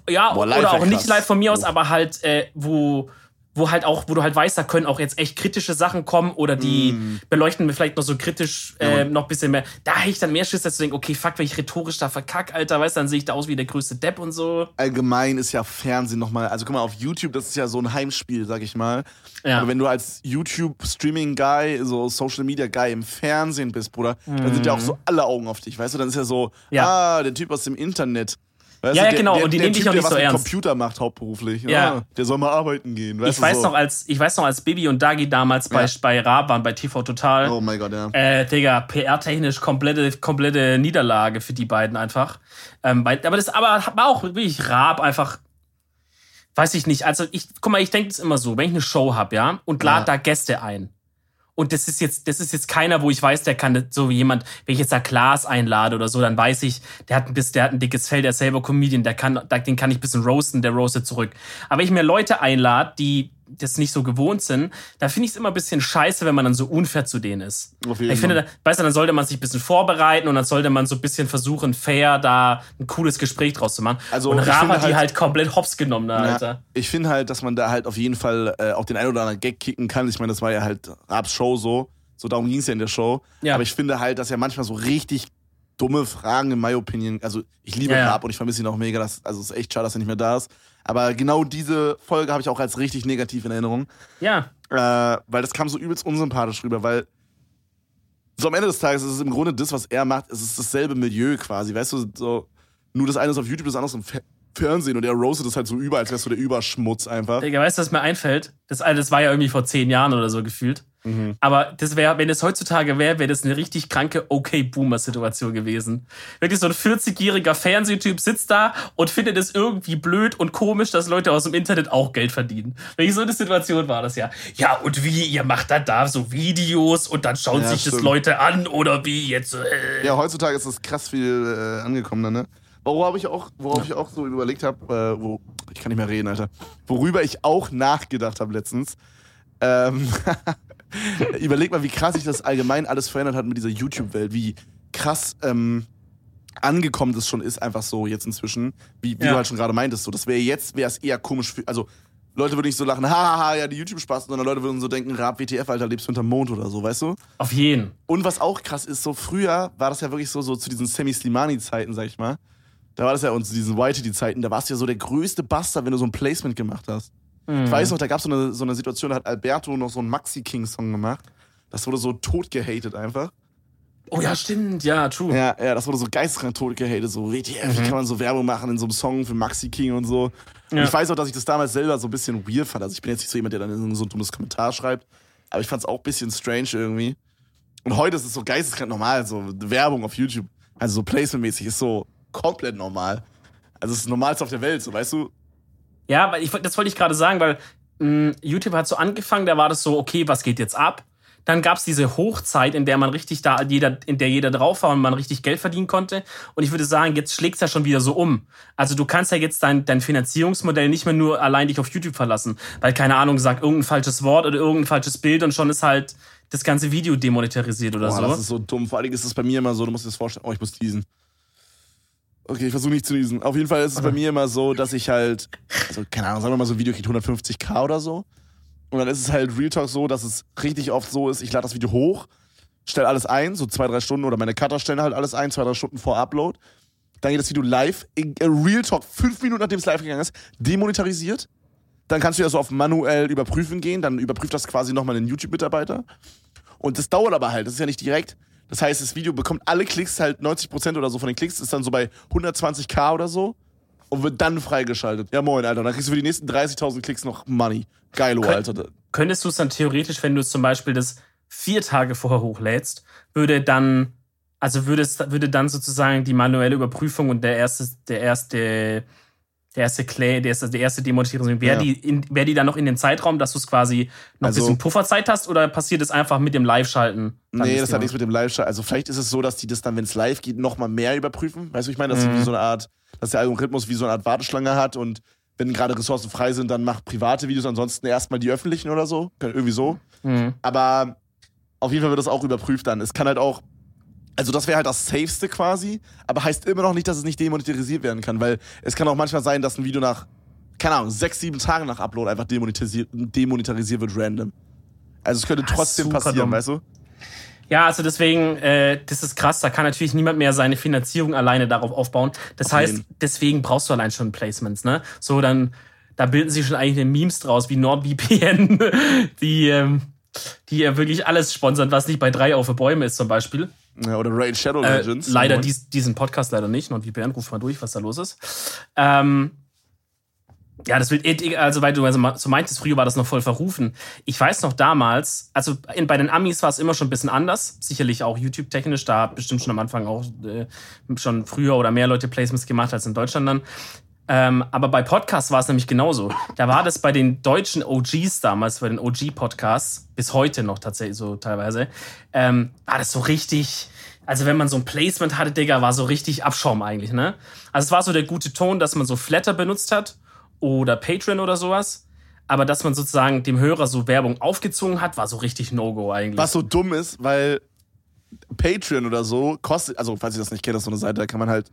Ja, Boah, live oder auch nicht krass. live von mir aus, Oh. aber halt, äh, wo, wo halt auch, wo du halt weißt, da können auch jetzt echt kritische Sachen kommen oder die Mm. beleuchten mir vielleicht noch so kritisch Ja, äh, Mann. noch ein bisschen mehr. Da hätte ich dann mehr Schiss, als zu denken, okay, fuck, wenn ich rhetorisch da verkack, Alter, weißt du, dann sehe ich da aus wie der größte Depp und so. Allgemein ist ja Fernsehen nochmal, also guck mal, auf YouTube, das ist ja so ein Heimspiel, sag ich mal. Ja. Aber wenn du als YouTube-Streaming-Guy, so Social-Media-Guy im Fernsehen bist, Bruder, dann sind ja auch so alle Augen auf dich, weißt du? Dann ist ja so. Ja. ah, der Typ aus dem Internet. Weißt Ja, du, ja, der, genau, der, und die der nehmen dich auch der nicht was so ernst. Computer macht hauptberuflich. Ja. Ah, der soll mal arbeiten gehen, weißt Ich du? weiß so. noch, als, ich weiß noch, als Bibi und Dagi damals bei, Ja. bei Raab waren, bei TV Total. Oh mein Gott, ja. Äh, Digga, PR-technisch komplette, komplette Niederlage für die beiden einfach. Ähm, weil, aber das aber war auch wirklich Raab einfach. Weiß ich nicht. Also ich, guck mal, ich denke es immer so, wenn ich eine Show hab, ja, und lad Ja. da Gäste ein. Und das ist jetzt, das ist jetzt keiner, wo ich weiß, der kann so wie jemand, wenn ich jetzt da Klaas einlade oder so, dann weiß ich, der hat ein bisschen, der hat ein dickes Fell, der ist selber Comedian, der kann, den kann ich ein bisschen roasten, der roastet zurück. Aber wenn ich mir Leute einlade, die das nicht so gewohnt sind, da finde ich es immer ein bisschen scheiße, wenn man dann so unfair zu denen ist. Auf jeden Ich finde, da, weißt du, dann sollte man sich ein bisschen vorbereiten und dann sollte man so ein bisschen versuchen, fair da ein cooles Gespräch draus zu machen. Also, und finde hat die halt- halt komplett hops genommen, da, Ja, Alter. ich finde halt, dass man da halt auf jeden Fall äh, auch den ein oder anderen Gag kicken kann. Ich meine, das war ja halt Rabs Show so. So darum ging es ja in der Show. Ja. Aber ich finde halt, dass er manchmal so richtig dumme Fragen, in my opinion. Also ich liebe ja. Raab und ich vermisse ihn auch mega. Das, also es ist echt schade, dass er nicht mehr da ist. Aber genau diese Folge habe ich auch als richtig negativ in Erinnerung. Ja, Äh, weil das kam so übelst unsympathisch rüber, weil so am Ende des Tages ist es im Grunde das, was er macht, es ist dasselbe Milieu quasi, weißt du, so, nur das eine ist auf YouTube, das andere ist im Fe Fernsehen und er roastet das halt so über, als wärst du der Überschmutz einfach. Digga, weißt du, was mir einfällt? Das, das war ja irgendwie vor zehn Jahren oder so gefühlt. Mhm. Aber das wäre, wenn es heutzutage wäre, wäre das eine richtig kranke Okay-Boomer-Situation gewesen. Wirklich so ein 40-jähriger Fernsehtyp sitzt da und findet es irgendwie blöd und komisch, dass Leute aus dem Internet auch Geld verdienen. Wirklich so eine Situation war das ja. Ja, und wie, ihr macht dann da so Videos und dann schauen Ja, sich das stimmt. Leute an oder wie jetzt. Äh. Ja, heutzutage ist das krass viel äh, angekommener, ne? Worauf ich auch, worauf ich auch so überlegt habe, äh, wo, ich kann nicht mehr reden, Alter. Worüber ich auch nachgedacht habe letztens. Ähm, überleg mal, wie krass sich das allgemein alles verändert hat mit dieser YouTube-Welt, wie krass ähm, angekommen das schon ist, einfach so jetzt inzwischen, wie, wie Ja. du halt schon gerade meintest. So, das wäre jetzt, wäre es eher komisch für, also Leute würden nicht so lachen, hahaha, ja, die YouTube-Spaß, sondern Leute würden so denken, Rap, WTF, Alter, lebst du hinterm Mond oder so, weißt du? Auf jeden. Und was auch krass ist, so früher war das ja wirklich so, so zu diesen Semi-Slimani-Zeiten, sag ich mal. da war das ja uns diesen YTD-Zeiten, da warst du ja so der größte Buster, wenn du so ein Placement gemacht hast. Mhm. Ich weiß noch, da gab es so eine, so eine Situation, da hat Alberto noch so einen Maxi King-Song gemacht. Das wurde so tot gehatet einfach. Oh ja, stimmt, ja, true. Ja, ja, das wurde so geisteskrank tot gehatet, so WTF, mhm. wie kann man so Werbung machen in so einem Song für Maxi King und so. Und ja. ich weiß auch, dass ich das damals selber so ein bisschen weird fand. Also ich bin jetzt nicht so jemand, der dann so ein dummes Kommentar schreibt, aber ich fand es auch ein bisschen strange irgendwie. Und heute ist es so geisteskrank normal, so Werbung auf YouTube, also so Placement-mäßig ist so komplett normal. Also es ist das Normalste auf der Welt, so weißt du. Ja, weil ich, das wollte ich gerade sagen, weil mh, mm, YouTube hat so angefangen, da war das so, okay, was geht jetzt ab? Dann gab es diese Hochzeit, in der man richtig da, jeder, in der jeder drauf war und man richtig Geld verdienen konnte. Und ich würde sagen, jetzt schlägt es ja schon wieder so um. Also du kannst ja jetzt dein, dein Finanzierungsmodell nicht mehr nur allein dich auf YouTube verlassen. Weil, keine Ahnung, sagt irgendein falsches Wort oder irgendein falsches Bild und schon ist halt das ganze Video demonetarisiert oder Boah, so. Das ist so dumm. Vor allem ist es bei mir immer so, du musst dir das vorstellen, oh, ich muss diesen. Okay, ich versuche nicht zu diesen. Auf jeden Fall ist es bei mir immer so, dass ich halt, also keine Ahnung, sagen wir mal so ein Video kriegt 150k oder so. Und dann ist es halt Real Talk so, dass es richtig oft so ist, ich lade das Video hoch, stelle alles ein, so zwei, drei Stunden oder meine Cutter stellen halt alles ein, zwei, drei Stunden vor Upload. Dann geht das Video live, in Real Talk, fünf Minuten nachdem es live gegangen ist, demonetarisiert. Dann kannst du ja so auf manuell überprüfen gehen, dann überprüft das quasi nochmal den YouTube-Mitarbeiter. Und das dauert aber halt, das ist ja nicht direkt. Das heißt, das Video bekommt alle Klicks, halt 90% oder so von den Klicks, ist dann so bei 120k oder so und wird dann freigeschaltet. Ja, moin, Alter. Dann kriegst du für die nächsten 30.000 Klicks noch Money. Geilo, Kön Alter. Könntest du es dann theoretisch, wenn du es zum Beispiel das vier Tage vorher hochlädst, würde dann, also würde es, würde dann sozusagen die manuelle Überprüfung und der erste, der erste der erste Clay, der erste, der erste Demonetisierung, wäre ja. die, wär die dann noch in dem Zeitraum, dass du es quasi noch also, ein bisschen Pufferzeit hast oder passiert es einfach mit dem Live-Schalten? Nee, das hat nichts mit dem Live-Schalten. Also vielleicht ist es so, dass die das dann, wenn es live geht, nochmal mehr überprüfen. Weißt du, ich meine, dass mhm. wie so eine Art, dass der Algorithmus wie so eine Art Warteschlange hat und wenn gerade Ressourcen frei sind, dann mach private Videos, ansonsten erstmal die öffentlichen oder so. Irgendwie so. Mhm. Aber auf jeden Fall wird das auch überprüft dann. Es kann halt auch also das wäre halt das Safeste quasi, aber heißt immer noch nicht, dass es nicht demonetarisiert werden kann, weil es kann auch manchmal sein, dass ein Video nach, keine Ahnung, sechs, sieben Tagen nach Upload einfach demonetarisiert, demonetarisiert wird random. Also es könnte trotzdem Ach, passieren, dumm. weißt du? Ja, also deswegen, äh, das ist krass, da kann natürlich niemand mehr seine Finanzierung alleine darauf aufbauen. Das Auf heißt, deswegen brauchst du allein schon Placements, ne? So, dann, da bilden sich schon eigentlich Memes draus, wie NordVPN, die, ähm, die ja wirklich alles sponsern, was nicht bei drei auf Bäume ist zum Beispiel. Ja, oder Raid Shadow äh, Legends. Äh, leider dies, diesen Podcast leider nicht. NordVPN, ruf mal durch, was da los ist. Ähm, ja, das wird, also weil du also so meintest, früher war das noch voll verrufen. Ich weiß noch damals, also in, bei den Amis war es immer schon ein bisschen anders. Sicherlich auch YouTube-technisch, da hat bestimmt schon am Anfang auch äh, schon früher oder mehr Leute Placements gemacht als in Deutschland dann. Ähm, aber bei Podcasts war es nämlich genauso. Da war das bei den deutschen OGs damals, bei den OG-Podcasts, bis heute noch tatsächlich so teilweise, ähm, war das so richtig. Also wenn man so ein Placement hatte, Digga, war so richtig Abschaum eigentlich, ne? Also es war so der gute Ton, dass man so Flatter benutzt hat oder Patreon oder sowas. Aber dass man sozusagen dem Hörer so Werbung aufgezwungen hat, war so richtig No-Go eigentlich. Was so dumm ist, weil Patreon oder so kostet, also falls ihr das nicht kennt, das ist so eine Seite, da kann man halt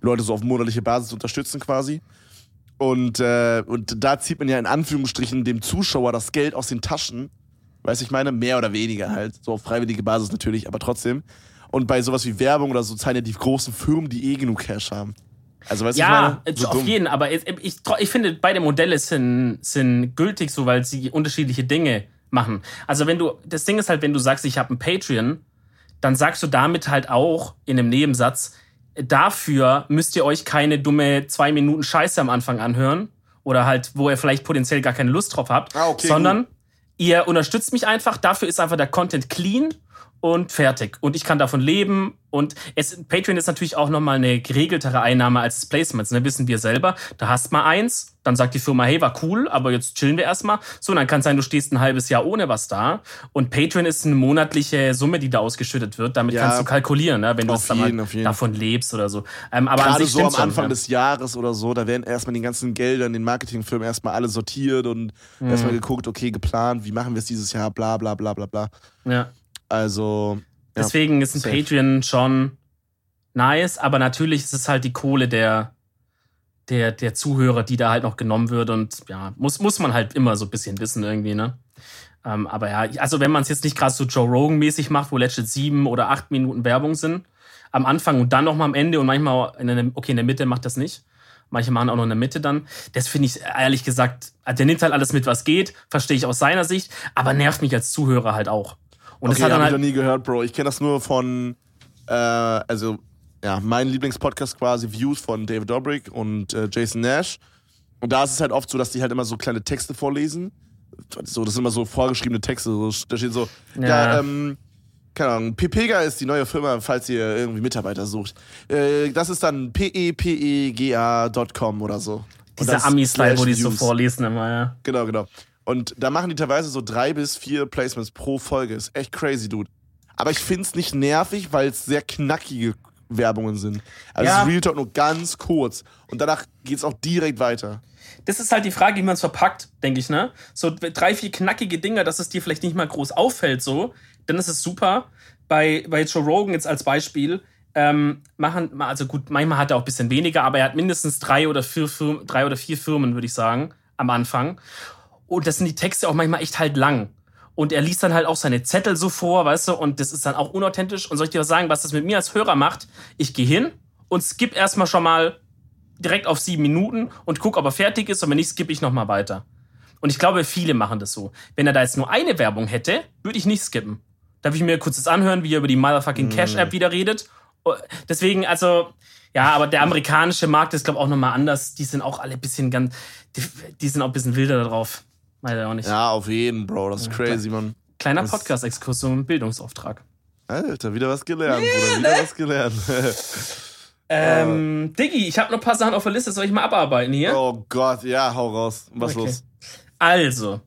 Leute so auf monatliche Basis unterstützen quasi. Und, äh, und da zieht man ja in Anführungsstrichen dem Zuschauer das Geld aus den Taschen. Weiß ich meine, mehr oder weniger halt. So auf freiwillige Basis natürlich, aber trotzdem. Und bei sowas wie Werbung oder so zahlen ja die großen Firmen, die eh genug Cash haben. Also, weißt ja, ich meine? So auf dumm. jeden, aber ich, ich, ich finde, beide Modelle sind, sind gültig so, weil sie unterschiedliche Dinge machen. Also wenn du, das Ding ist halt, wenn du sagst, ich habe ein Patreon, dann sagst du damit halt auch in einem Nebensatz, dafür müsst ihr euch keine dumme zwei Minuten Scheiße am Anfang anhören oder halt, wo ihr vielleicht potenziell gar keine Lust drauf habt, ah, okay, sondern gut. ihr unterstützt mich einfach. Dafür ist einfach der Content clean und fertig. Und ich kann davon leben. Und es, Patreon ist natürlich auch nochmal eine geregeltere Einnahme als das Placements. Ne? Wissen wir selber. Da hast mal eins, dann sagt die Firma, hey, war cool, aber jetzt chillen wir erstmal. So, und dann kann es sein, du stehst ein halbes Jahr ohne was da. Und Patreon ist eine monatliche Summe, die da ausgeschüttet wird. Damit ja, kannst du kalkulieren, ne? wenn du jeden, davon lebst oder so. Ähm, aber Gerade so am Anfang schon, des Jahres oder so, da werden erstmal die ganzen Gelder in den Marketingfirmen erstmal alle sortiert und mhm. erstmal geguckt, okay, geplant, wie machen wir es dieses Jahr, bla bla bla bla bla. Ja. Also. Deswegen ist ein safe. Patreon schon nice, aber natürlich ist es halt die Kohle der, der, der Zuhörer, die da halt noch genommen wird und ja, muss, muss man halt immer so ein bisschen wissen irgendwie, ne? Ähm, aber ja, also wenn man es jetzt nicht gerade so Joe Rogan-mäßig macht, wo legit sieben oder acht Minuten Werbung sind, am Anfang und dann nochmal am Ende und manchmal in der, okay, in der Mitte macht das nicht. Manche machen auch noch in der Mitte dann. Das finde ich ehrlich gesagt, der nimmt halt alles mit, was geht, verstehe ich aus seiner Sicht, aber nervt mich als Zuhörer halt auch. Und okay, das hat dann hab ich halt, noch nie gehört, Bro. Ich kenne das nur von, äh, also, ja, mein Lieblingspodcast quasi, Views von David Dobrik und äh, Jason Nash. Und da ist es halt oft so, dass die halt immer so kleine Texte vorlesen. So, das sind immer so vorgeschriebene Texte. So, da steht so, ja, Ja. ähm, keine Ahnung, Pepega ist die neue Firma, falls ihr irgendwie Mitarbeiter sucht. Äh, das ist dann pepega.com oder so. Das Ami-Style, wo die so vorlesen immer, ja. Genau, genau. Und da machen die teilweise so drei bis vier Placements pro Folge. Ist echt crazy, dude. Aber ich find's nicht nervig, weil es sehr knackige Werbungen sind. Also Ja. es ist Real Talk nur ganz kurz. Und danach geht's auch direkt weiter. Das ist halt die Frage, wie man es verpackt, denke ich, ne? So drei, vier knackige Dinger, dass es dir vielleicht nicht mal groß auffällt, so, dann ist es super. Bei, bei Joe Rogan jetzt als Beispiel, ähm, machen, also gut, manchmal hat er auch ein bisschen weniger, aber er hat mindestens drei oder vier Firmen, drei oder vier Firmen, würde ich sagen, am Anfang. Und das sind die Texte auch manchmal echt halt lang. Und er liest dann halt auch seine Zettel so vor, weißt du, und das ist dann auch unauthentisch. Und soll ich dir was sagen, was das mit mir als Hörer macht? Ich gehe hin und skip erstmal schon mal direkt auf sieben Minuten und guck, ob er fertig ist. Und wenn nicht, skippe ich nochmal weiter. Und ich glaube, viele machen das so. Wenn er da jetzt nur eine Werbung hätte, würde ich nicht skippen. Darf ich mir kurz das anhören, wie er über die motherfucking Cash-App wieder redet? Oh, Deswegen, also, ja, aber der amerikanische Markt ist, glaube ich, auch nochmal anders. Die sind auch alle ein bisschen ganz, die, die sind auch ein bisschen wilder da drauf. Weiß ich auch nicht. Ja, auf jeden, Bro. Das ist crazy, Mann. Kleiner Podcast-Exkurs zum Bildungsauftrag. Alter, wieder was gelernt, Bruder. Wieder was gelernt. Ähm, Diggi, ich habe noch ein paar Sachen auf der Liste, soll ich mal abarbeiten hier? oh Gott, ja, hau raus. Was Okay. los? Also,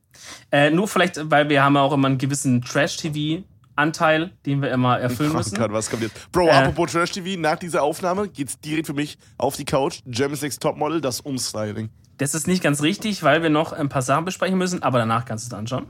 äh, nur vielleicht, weil wir haben ja auch immer einen gewissen Trash-TV-Anteil, den wir immer erfüllen Oh müssen. Gott, was kommt jetzt? Bro, Äh. apropos Trash TV, nach dieser Aufnahme geht's direkt für mich auf die Couch. Germany's Next Topmodel, das Umstyling. Das ist nicht ganz richtig, weil wir noch ein paar Sachen besprechen müssen, aber danach kannst du es anschauen.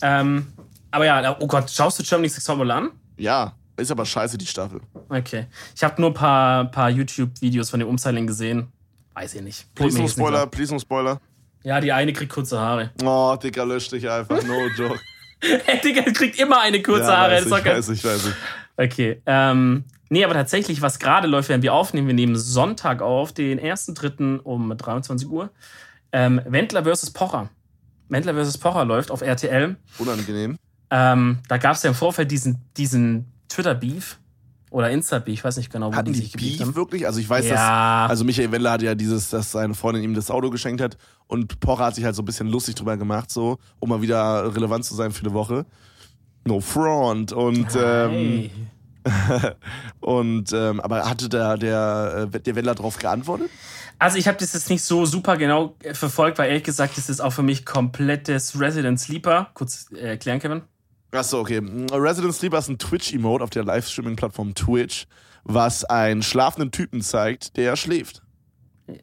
Ähm, aber ja, oh Gott, schaust du Germany's Next Topmodel an? Ja, ist aber scheiße, die Staffel. Okay. Ich habe nur ein paar, paar YouTube-Videos von dem Umstyling gesehen. Weiß ich nicht. Please no Spoiler, please no Spoiler. Ja, die eine kriegt kurze Haare. Oh, Dicker, lösch dich einfach. No joke. Hey, Digga, kriegt immer eine kurze Haare. weiß ich, weiß ich, weiß ich. Okay. Ähm, nee, aber tatsächlich, was gerade läuft, während wir aufnehmen, wir nehmen Sonntag auf, den 1.3. um 23 Uhr. Ähm, Wendler vs. Pocher. Wendler vs. Pocher läuft auf RTL. Unangenehm. Ähm, da gab es ja im Vorfeld diesen, diesen Twitter-Beef oder Insta-Beef, ich weiß nicht genau, wo Hatten die sich Beef haben. wirklich? Also ich weiß, Ja. dass, also Michael Wendler hatte ja dieses, dass seine Freundin ihm das Auto geschenkt hat und Pocher hat sich halt so ein bisschen lustig drüber gemacht, so, um mal wieder relevant zu sein für eine Woche. No front und ähm, Hey. und ähm, aber hatte der der äh, der Wendler darauf geantwortet? Also ich habe das jetzt nicht so super genau äh, verfolgt, weil ehrlich gesagt, das ist auch für mich komplettes Resident Sleeper. Kurz äh, erklären, Kevin. Achso, okay. Resident Sleeper ist ein Twitch-Emote auf der Livestreaming-Plattform Twitch, was einen schlafenden Typen zeigt, der schläft.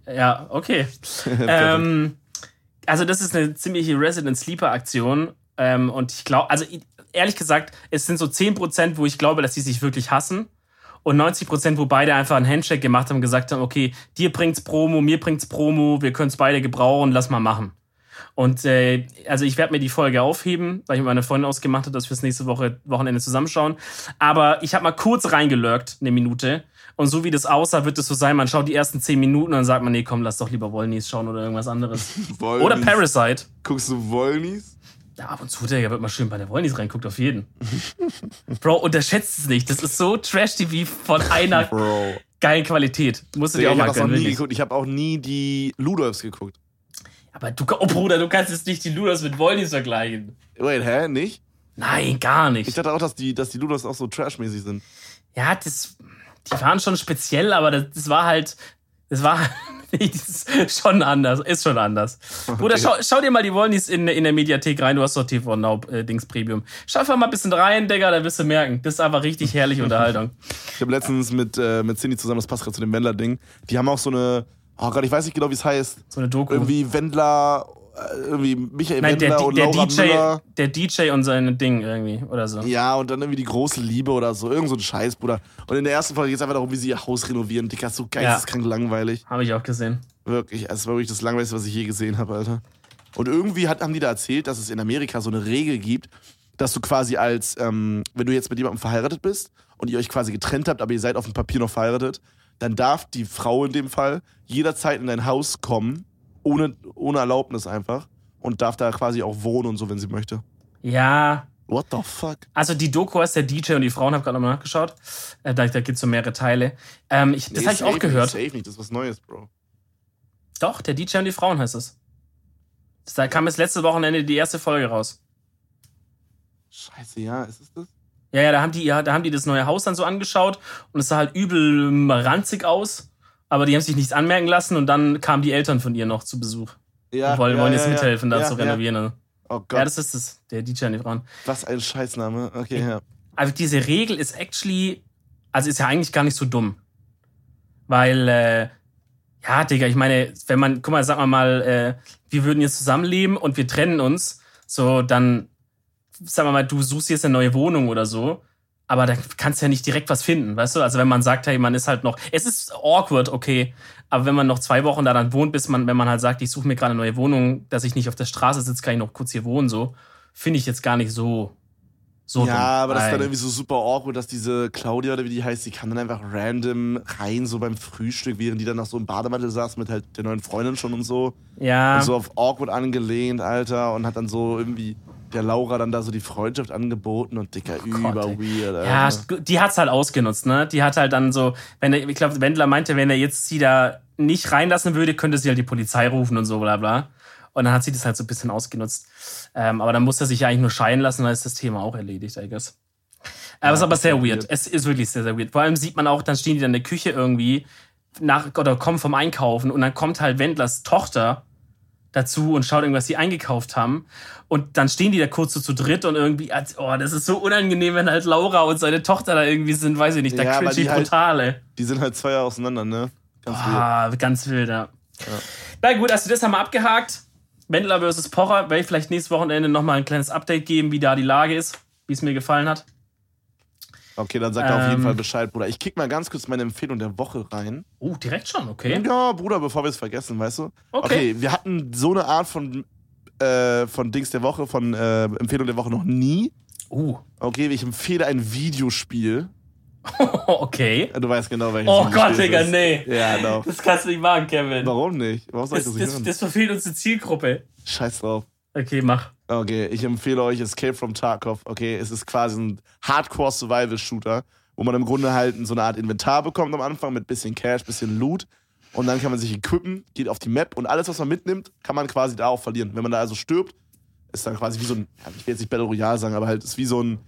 Ja, okay. ähm, also das ist eine ziemliche Resident Sleeper Aktion ähm, und ich glaube, also ehrlich gesagt, es sind so 10%, wo ich glaube, dass sie sich wirklich hassen und 90%, wo beide einfach einen Handshake gemacht haben und gesagt haben, okay, dir bringt's Promo, mir bringt's Promo, wir können's beide gebrauchen, lass mal machen. Und äh, also ich werde mir die Folge aufheben, weil ich mit meiner Freundin ausgemacht habe, dass wir das nächste Woche Wochenende zusammenschauen. Aber ich habe mal kurz reingelurkt, eine Minute. Und so wie das aussah, wird es so sein, man schaut die ersten zehn Minuten und dann sagt man, nee, komm, lass doch lieber Wollnies schauen oder irgendwas anderes. Wollnies. Oder Parasite. Guckst du Wollnies? Ja, ab und zu, Digga, wird mal schön bei der Wollnies reinguckt, auf jeden. Bro, unterschätzt es nicht. Das ist so Trash-TV von einer Bro. geilen Qualität. Musst du dir auch ich mal habe das noch gönnen, nie geguckt. Ich habe auch nie die Ludolfs geguckt. Aber du, oh Bruder, du kannst jetzt nicht die Ludas mit Wollnies vergleichen. Wait, hä? Nicht? Nein, gar nicht. Ich dachte auch, dass die, dass die Ludolfs auch so trashmäßig sind. Ja, das, die waren schon speziell, aber das, das war halt, das war ist schon anders, ist schon anders. Bruder, schau, schau dir mal die Wollnies in, in der Mediathek rein, du hast doch TV Now äh, Dings Premium. Schau einfach mal ein bisschen rein, Digga, da wirst du merken, das ist einfach richtig herrliche Unterhaltung. Ich habe letztens mit, äh, mit Cindy zusammen, das passt gerade zu dem Wendler-Ding, die haben auch so eine, oh Gott, ich weiß nicht genau, wie es heißt. So eine Doku. Irgendwie Wendler, irgendwie Michael Nein, der, Wendler und der, Laura DJ, Müller. der DJ und sein Ding irgendwie oder so. Ja, und dann irgendwie die große Liebe oder so. Irgend so ein Scheiß, Bruder. Und in der ersten Folge geht es einfach darum, wie sie ihr Haus renovieren. Dicker, so geisteskrank langweilig. Habe ich auch gesehen. Wirklich, es war wirklich das langweiligste, was ich je gesehen habe, Alter. Und irgendwie hat, haben die da erzählt, dass es in Amerika so eine Regel gibt, dass du quasi als, ähm, wenn du jetzt mit jemandem verheiratet bist und ihr euch quasi getrennt habt, aber ihr seid auf dem Papier noch verheiratet, dann darf die Frau in dem Fall jederzeit in dein Haus kommen, ohne, ohne Erlaubnis einfach, und darf da quasi auch wohnen und so, wenn sie möchte. Ja, What the fuck? also die Doku heißt der DJ und die Frauen, habe gerade nochmal nachgeschaut. Äh, da da gibt es so mehrere Teile. Ähm, ich, das Nee, habe ich auch gehört. Nicht, safe nicht, das ist was Neues, Bro. Doch, der DJ und die Frauen heißt es. Das- Da kam jetzt letzte Wochenende die erste Folge raus. Scheiße, ja, ist es das? Ja, ja, da haben die, ja, da haben die das neue Haus dann so angeschaut und es sah halt übel ranzig aus. Aber die haben sich nichts anmerken lassen und dann kamen die Eltern von ihr noch zu Besuch. Ja, und wollen, ja, wollen jetzt ja. mithelfen, da zu renovieren. Ja. Oh Gott, ja, das ist es. Der DJ und die Frauen. was ein Scheißname. Okay, ja. Also diese Regel ist actually, also ist ja eigentlich gar nicht so dumm. Weil, äh, ja, Digga, ich meine, wenn man, guck mal, sag mal mal, äh, wir würden jetzt zusammenleben und wir trennen uns, so, dann, sag mal mal, du suchst jetzt eine neue Wohnung oder so, aber da kannst du ja nicht direkt was finden, weißt du? Also wenn man sagt, hey, man ist halt noch, es ist awkward, okay, aber wenn man noch zwei Wochen da dann wohnt, bis man, wenn man halt sagt, ich suche mir gerade eine neue Wohnung, dass ich nicht auf der Straße sitze, kann ich noch kurz hier wohnen, so, finde ich jetzt gar nicht so, so ja, dumm. aber das ist dann irgendwie so super awkward, dass diese Claudia oder wie die heißt, die kam dann einfach random rein, so beim Frühstück, während die dann nach so einem Bademantel saß mit halt der neuen Freundin schon und so. Ja. Und so auf awkward angelehnt, Alter, und hat dann so irgendwie der Laura dann da so die Freundschaft angeboten und dicker, über Gott, weird, Alter. Ja, die hat's halt ausgenutzt, ne? Die hat halt dann so, wenn er, ich glaube, Wendler meinte, wenn er jetzt sie da nicht reinlassen würde, könnte sie halt die Polizei rufen und so, bla bla. Und dann hat sie das halt so ein bisschen ausgenutzt. Ähm, aber dann muss er sich ja eigentlich nur scheiden lassen, dann ist das Thema auch erledigt, I guess. Aber es ist aber sehr weird. weird. Es ist wirklich sehr, sehr weird. Vor allem sieht man auch, dann stehen die dann in der Küche irgendwie nach, oder kommen vom Einkaufen und dann kommt halt Wendlers Tochter dazu und schaut irgendwas sie eingekauft haben. Und dann stehen die da kurz so zu dritt und irgendwie, als, oh, das ist so unangenehm, wenn halt Laura und seine Tochter da irgendwie sind, weiß ich nicht, da Ja, ich die halt- brutal, ey. Die sind halt zwei Jahre auseinander, ne? Ganz. Ah, ganz wild, ja. Na gut, du das einmal abgehakt? Wendler versus Pocher, werde ich vielleicht nächstes Wochenende nochmal ein kleines Update geben, wie da die Lage ist, wie es mir gefallen hat. Okay, dann sag da auf jeden Ähm. Fall Bescheid, Bruder. Ich kick mal ganz kurz meine Empfehlung der Woche rein. Oh, direkt schon, okay. Ja, Bruder, bevor wir es vergessen, weißt du? Okay. wir hatten so eine Art von, äh, von Dings der Woche, von äh, Empfehlung der Woche noch nie. Uh, Okay, ich empfehle ein Videospiel. okay. Du weißt genau, welches Oh Gott, Digga, nee. Ja, doch. Das kannst du nicht machen, Kevin. Warum nicht? Warum soll ich Das, das nicht das, das verfehlt uns die Zielgruppe. Scheiß drauf. Okay, mach. Okay, ich empfehle euch Escape from Tarkov. Okay, es ist quasi ein Hardcore-Survival-Shooter, wo man im Grunde halt so eine Art Inventar bekommt am Anfang mit bisschen Cash, bisschen Loot. Und dann kann man sich equippen, geht auf die Map und alles, was man mitnimmt, kann man quasi da auch verlieren. Wenn man da also stirbt, ist dann quasi wie so ein, ich will jetzt nicht Battle Royale sagen, aber halt ist wie so ein,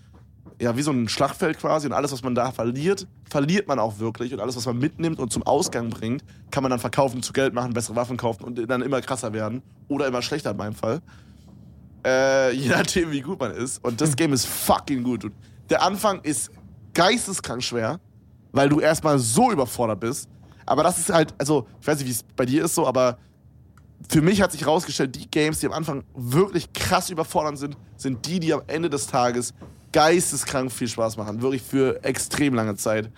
ja, wie so ein Schlachtfeld quasi und alles, was man da verliert, verliert man auch wirklich und alles, was man mitnimmt und zum Ausgang bringt, kann man dann verkaufen, zu Geld machen, bessere Waffen kaufen und dann immer krasser werden oder immer schlechter in meinem Fall. Äh, je nachdem, wie gut man ist. Und das Game ist fucking gut. Und der Anfang ist geisteskrank schwer, weil du erstmal so überfordert bist. Aber das ist halt, also, ich weiß nicht, wie es bei dir ist so, aber für mich hat sich herausgestellt, die Games, die am Anfang wirklich krass überfordernd sind, sind die, die am Ende des Tages geisteskrank viel Spaß machen. Wirklich für extrem lange Zeit.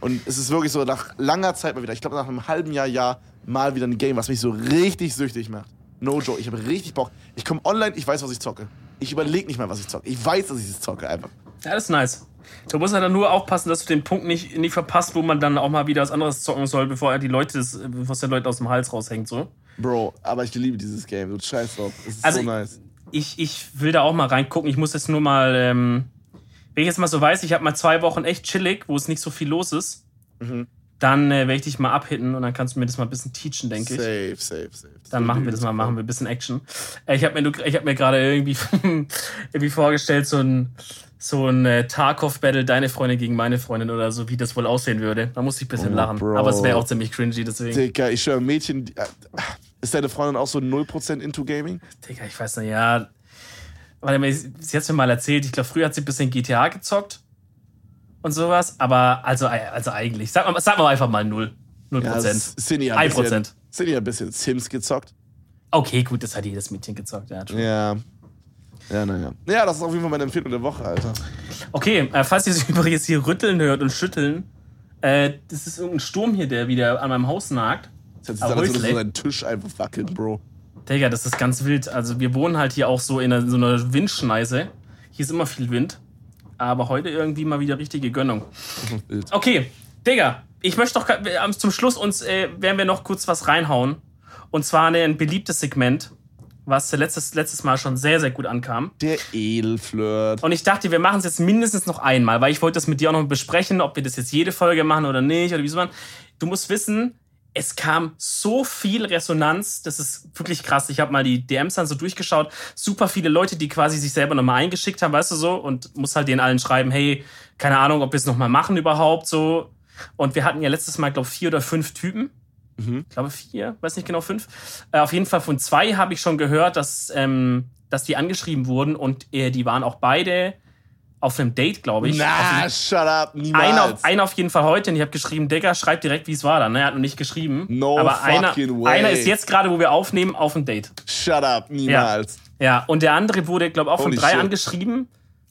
Und es ist wirklich so nach langer Zeit mal wieder, ich glaube nach einem halben Jahr, Jahr, mal wieder ein Game, was mich so richtig süchtig macht. No joke, ich habe richtig Bock. Ich komme online, ich weiß, was ich zocke. Ich überlege nicht mal, was ich zocke. Ich weiß, dass ich es zocke einfach. Ja, das ist nice. Du musst halt dann nur aufpassen, dass du den Punkt nicht, nicht verpasst, wo man dann auch mal wieder was anderes zocken soll, bevor er die Leute, bevor es den Leuten aus dem Hals raushängt, so. Bro, aber ich liebe dieses Game. Du scheiß drauf. Es ist Also, so nice. Ich, ich will da auch mal reingucken. Ich muss jetzt nur mal, ähm, wenn ich jetzt mal so weiß, ich habe mal zwei Wochen echt chillig, wo es nicht so viel los ist, Mhm. Dann äh, werde ich dich mal abhitten und dann kannst du mir das mal ein bisschen teachen, denke ich. Safe, safe, safe. Dann machen wir das mal, machen wir ein bisschen Action. Äh, Ich habe mir, ich hab mir gerade irgendwie, irgendwie vorgestellt, so ein, so ein äh, Tarkov-Battle, deine Freundin gegen meine Freundin oder so, wie das wohl aussehen würde. Da musste ich ein bisschen Oh, lachen. Bro. Aber es wäre auch ziemlich cringy, deswegen. Digga, ich schwöre, Mädchen. die- äh, Ist deine Freundin auch so 0% into Gaming? Digga, ich weiß nicht, ja. Warte mal, sie hat es mir mal erzählt. Ich glaube, früher hat sie ein bisschen GTA gezockt und sowas. Aber also, also eigentlich, sag mal, sag mal einfach mal 0. 0 Prozent. Ein bisschen, Prozent. Cindy hat ein bisschen Sims gezockt. Okay, gut, das hat jedes Mädchen gezockt. Ja, true. Ja. Ja, naja. Ja, das ist auf jeden Fall meine Empfehlung der Woche, Alter. Okay, äh, falls ihr es übrigens hier rütteln hört und schütteln, äh, das ist irgendein Sturm hier, der wieder an meinem Haus nagt. Das würde Häusle. so dein Tisch einfach wackeln, Bro. Digga, das ist ganz wild. Also wir wohnen halt hier auch so in einer, so einer Windschneise. Hier ist immer viel Wind. Aber heute irgendwie mal wieder richtige Gönnung. Okay, Digga, ich möchte doch zum Schluss uns, äh, werden wir noch kurz was reinhauen. Und zwar ein beliebtes Segment, was letztes, letztes Mal schon sehr, sehr gut ankam. Der Edelflirt. Und ich dachte, wir machen es jetzt mindestens noch einmal, weil ich wollte das mit dir auch noch besprechen, ob wir das jetzt jede Folge machen oder nicht oder wie so man. Du musst wissen, es kam so viel Resonanz, das ist wirklich krass. Ich habe mal die DMs dann so durchgeschaut. Super viele Leute, die quasi sich selber nochmal eingeschickt haben, weißt du so, und muss halt den allen schreiben, hey, keine Ahnung, ob wir es nochmal machen überhaupt so. Und wir hatten ja letztes Mal, glaube ich, vier oder fünf Typen. Mhm. Ich glaube vier, weiß nicht genau, fünf. Äh, auf jeden Fall von zwei habe ich schon gehört, dass, ähm, dass die angeschrieben wurden und äh, die waren auch beide auf einem Date, glaube ich. Na, shut up, niemals. einer, auf, einer auf jeden Fall heute und ich habe geschrieben, Digga, schreib direkt, wie es war dann. Ne? Er hat noch nicht geschrieben. No aber einer, way. einer ist jetzt gerade, wo wir aufnehmen, auf dem Date. Shut up, niemals. Ja, und der andere wurde, glaube ich, auch von Holy drei shit. angeschrieben.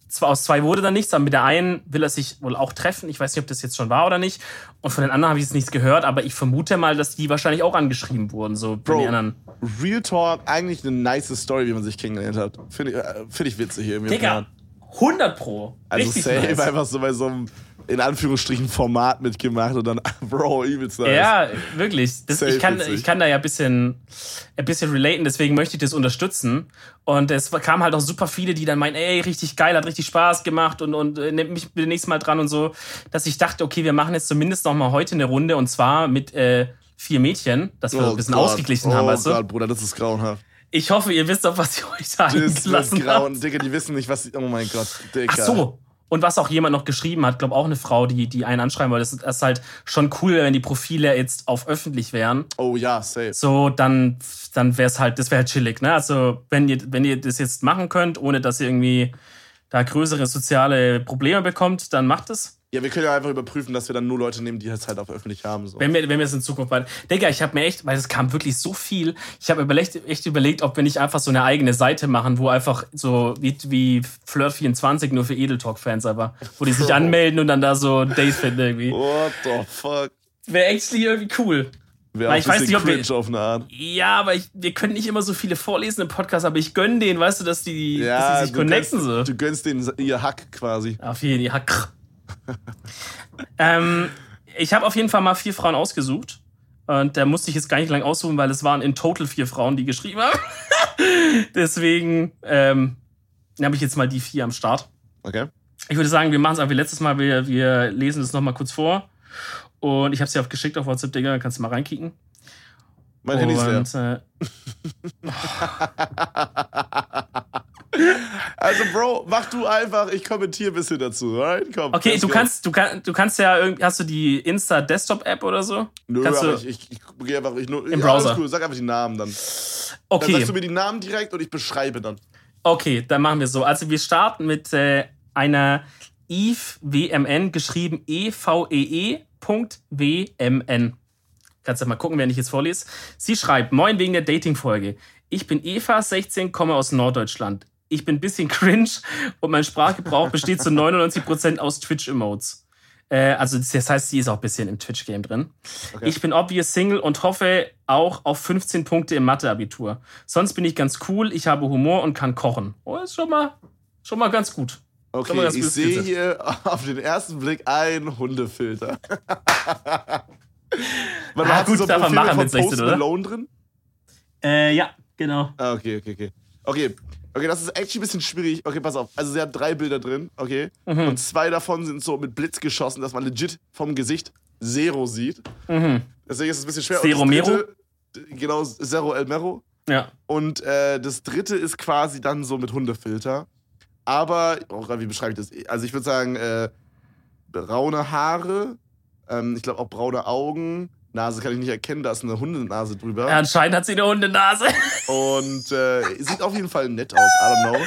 Zwar aus zwei wurde dann nichts, aber mit der einen will er sich wohl auch treffen. Ich weiß nicht, ob das jetzt schon war oder nicht. Und von den anderen habe ich jetzt nichts gehört, aber ich vermute mal, dass die wahrscheinlich auch angeschrieben wurden. So von Bro, den anderen. Real Talk, eigentlich eine nice Story, wie man sich kennengelernt hat. Finde ich, äh, find ich witzig irgendwie. Digga, 100 Pro. Also Richtig safe nice. einfach so bei so einem, in Anführungsstrichen, Format mitgemacht und dann, Bro, übelst nice. Ja, wirklich. Das, ich, kann, witzig. ich kann da ja ein bisschen, ein bisschen relaten, deswegen möchte ich das unterstützen. Und es kamen halt auch super viele, die dann meinen, ey, richtig geil, hat richtig Spaß gemacht und, und äh, nehmt mich nächstes Mal dran und so. Dass ich dachte, okay, wir machen jetzt zumindest noch mal heute eine Runde und zwar mit äh, vier Mädchen, dass wir Oh ein bisschen Gott. ausgeglichen oh haben, weißt du? Gott, Bruder, das ist grauenhaft. Ich hoffe, ihr wisst auch, was ihr Das ist eingelassen grauen. habt. Digga, die wissen nicht, was. Oh mein Gott, Digga. Ach so. Und was auch jemand noch geschrieben hat, glaube auch eine Frau, die, die einen anschreiben wollte, das ist, das ist halt schon cool, wenn die Profile jetzt auf öffentlich wären. Oh ja, safe. so, dann, dann wäre es halt, das wäre halt chillig, ne? Also, wenn ihr, wenn ihr das jetzt machen könnt, ohne dass ihr irgendwie da größere soziale Probleme bekommt, dann macht es. Ja, wir können ja einfach überprüfen, dass wir dann nur Leute nehmen, die es halt auch öffentlich haben. So. Wenn wir, wenn wir es in Zukunft weiter. Digga, ich habe mir echt, weil es kam wirklich so viel, ich habe überlegt, echt überlegt, ob wir nicht einfach so eine eigene Seite machen, wo einfach so wie, wie Flirt24 nur für Edeltalk-Fans aber, wo die sich anmelden und dann da so ein Date finden irgendwie. What the fuck? Wäre actually irgendwie cool. Wäre auch ich weiß nicht, ob wir- auf eine Art. Ja, aber ich, wir können nicht immer so viele vorlesen im Podcast, aber ich gönne denen, weißt du, dass die, dass die sich connecten gönnst, so. Du gönnst denen ihr Hack quasi. Auf jeden Fall. ähm, ich habe auf jeden Fall mal vier Frauen ausgesucht. Und da musste ich jetzt gar nicht lang aussuchen, weil es waren in total vier Frauen, die geschrieben haben. Deswegen ähm, habe ich jetzt mal die vier am Start. Okay. Ich würde sagen, wir machen es einfach wie letztes Mal. Wir, wir lesen es nochmal kurz vor. Und ich habe es dir auf geschickt auf WhatsApp, Digga. Kannst du mal reinkicken. Mein Handy ist leer. Und, äh, Also, Bro, mach du einfach, ich kommentiere ein bisschen dazu, alright? Komm. okay, du kannst, du, kann, du kannst ja irgendwie. Hast du die Insta-Desktop-App oder so? Nö, kannst aber du, ich, ich, ich einfach, ich nur. Im Browser. Cool, sag einfach die Namen dann. Dann okay. sagst du mir die Namen direkt und ich beschreibe dann. Okay, dann machen wir so. Also wir starten mit äh, einer Eve WMN, geschrieben E-V-E-E.WMN. Kannst du mal gucken, wenn ich jetzt vorlese. Sie schreibt, moin wegen der Dating-Folge. Ich bin Eva, 16, komme aus Norddeutschland. Ich bin ein bisschen cringe und mein Sprachgebrauch besteht zu 99% aus Twitch-Emotes. Äh, also das heißt, sie ist auch ein bisschen im Twitch-Game drin. Okay. Ich bin obvious Single und hoffe auch auf 15 Punkte im Mathe-Abitur. Sonst bin ich ganz cool, ich habe Humor und kann kochen. Oh, ist schon mal, schon mal ganz gut. Mal Okay, ganz ich sehe hier auf den ersten Blick einen Hundefilter. Man Ah, hat gut, so darf man machen mit 16, Post oder? Malone drin. Äh, ja, genau. Ah, okay, okay, okay. Okay, okay, das ist actually ein bisschen schwierig. Okay, pass auf. Also, sie hat drei Bilder drin, okay? Mhm. Und zwei davon sind so mit Blitz geschossen, dass man legit vom Gesicht Zero sieht. Mhm. Deswegen ist es ein bisschen schwer. Zero Mero? Genau, Zero El Mero. Ja. Und äh, das dritte ist quasi dann so mit Hundefilter. Aber, oh Gott, wie beschreibe ich das? Also ich würde sagen, äh, braune Haare, ähm, ich glaube auch braune Augen, Nase kann ich nicht erkennen, da ist eine Hundenase drüber. ja. Anscheinend hat sie eine Hundenase. Und äh, sieht auf jeden Fall nett aus, I don't know.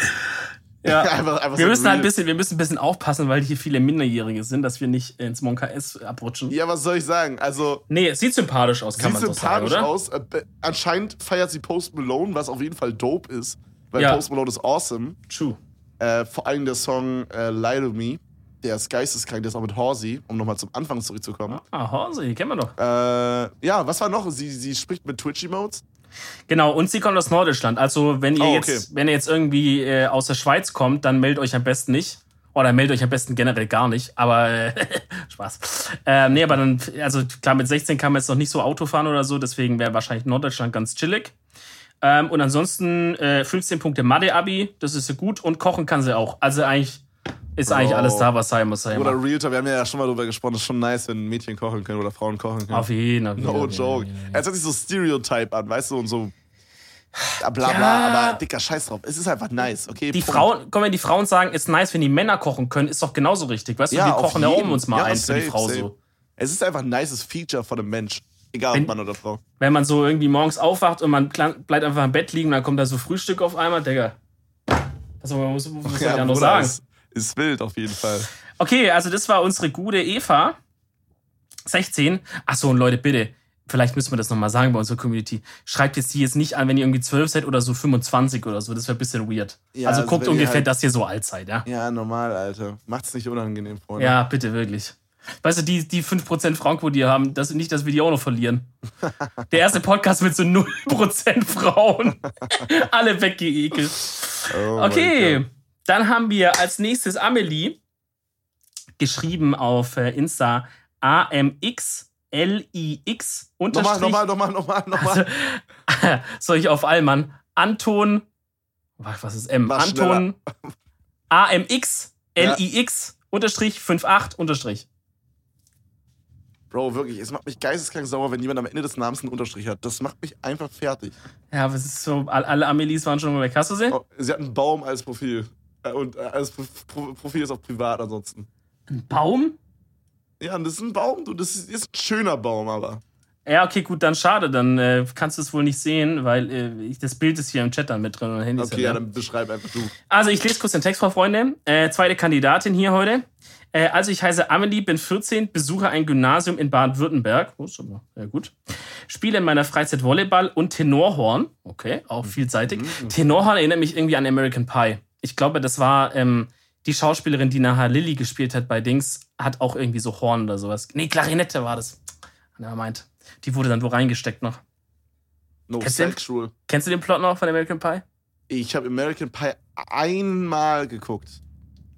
ja. einfach, einfach Wir müssen halt ein bisschen, wir müssen ein bisschen aufpassen, weil hier viele Minderjährige sind, dass wir nicht ins Monka S abrutschen. Ja, was soll ich sagen? Also, Nee, es sieht sympathisch aus, kann sieht man so sagen, sympathisch oder? aus. Äh, anscheinend feiert sie Post Malone, was auf jeden Fall dope ist. Weil Ja. Post Malone ist awesome. True. Äh, vor allem der Song äh, Lie to Me, der ist geisteskrank, der ist auch mit Horsey, um nochmal zum Anfang zurückzukommen. Ah, Horse, die kennen wir doch. Äh, ja, was war noch? Sie, sie spricht mit Twitch-Emotes. Genau, und sie kommt aus Norddeutschland. Also, wenn ihr, Oh, okay. jetzt, wenn ihr jetzt irgendwie äh, aus der Schweiz kommt, dann meldet euch am besten nicht. Oder meldet euch am besten generell gar nicht. Aber äh, Spaß. Ähm, nee, aber dann, also klar, mit 16 kann man jetzt noch nicht so Auto fahren oder so, deswegen wäre wahrscheinlich Norddeutschland ganz chillig. Ähm, und ansonsten äh, 15 Punkte Mathe-Abi, das ist ja gut. Und kochen kann sie auch. Also eigentlich ist eigentlich alles da, was sein muss. Sein Oder Realtor, wir haben ja schon mal drüber gesprochen, das ist schon nice, wenn Mädchen kochen können oder Frauen kochen können. Auf jeden Fall. No joke. Es hört sich so Stereotype an, weißt du, und so bla bla, Ja. aber dicker Scheiß drauf. Es ist einfach nice, okay? Die Punkt. Frauen, komm, wenn die Frauen sagen, ist nice, wenn die Männer kochen können, ist doch genauso richtig. Weißt du, wir kochen ja jeden. um uns mal Ja, ein für die Frau safe. so. Es ist einfach ein nices Feature von einem Mensch. Egal Wenn- ob Mann oder Frau. Wenn man so irgendwie morgens aufwacht und man bleibt einfach im Bett liegen und dann kommt da so Frühstück auf einmal, Digga. Also, man muss, soll ich da noch sagen? Ist, ist wild auf jeden Fall. Okay, also das war unsere gute Eva. 16. Achso, und Leute, bitte, vielleicht müssen wir das nochmal sagen bei unserer Community. Schreibt jetzt die jetzt nicht an, wenn ihr irgendwie 12 seid oder so 25 oder so. Das wäre ein bisschen weird. Ja, also also guckt ungefähr, halt- dass ihr so alt seid, ja? Ja, normal, Alter. Macht's nicht unangenehm, Freunde. Ja, bitte, wirklich. Weißt du, die, die 5% Frauenquote, die wir haben, das nicht, dass wir die auch noch verlieren. Der erste Podcast mit so 0% Frauen. Alle weggeekelt. Oh mein Okay, Gott. Dann haben wir als nächstes Amelie geschrieben auf äh, Insta AMXLIX Nochmal, unterstrich. nochmal, nochmal, nochmal, nochmal. Soll ich auf Allmann? Anton, was ist M? Mach Anton AMX LIX unterstrich 58 unterstrich. Bro, wirklich, es macht mich geisteskrank sauer, wenn jemand am Ende des Namens einen Unterstrich hat. Das macht mich einfach fertig. Ja, was ist so, all- alle Amelies waren schon mal weg. Hast du sie? Oh, sie hat einen Baum als Profil. Äh, Und äh, Pro Pro Profil ist auch privat ansonsten. Ein Baum? Ja, das ist ein Baum, du. Das ist, ist ein schöner Baum, aber. Ja, okay, gut, dann schade. Dann äh, kannst du es wohl nicht sehen, weil äh, ich, das Bild ist hier im Chat dann mit drin und Handy ist Okay, ja ja, da. dann beschreib einfach du. Also, ich lese kurz den Text vor, Freunde. Äh, zweite Kandidatin hier heute. Äh, also, ich heiße Amelie, bin 14, besuche ein Gymnasium in Baden-Württemberg. Oh, ist aber sehr gut. Spiele in meiner Freizeit Volleyball und Tenorhorn. Okay, auch vielseitig. Tenorhorn erinnert mich irgendwie an American Pie. Ich glaube, das war ähm, die Schauspielerin, die nachher Lilly gespielt hat bei Dings, hat auch irgendwie so Horn oder sowas. Nee, Klarinette war das. Er meint. Die wurde dann wo reingesteckt noch. No Kennst du den? sexual. Kennst du den Plot noch von American Pie? Ich habe American Pie einmal geguckt.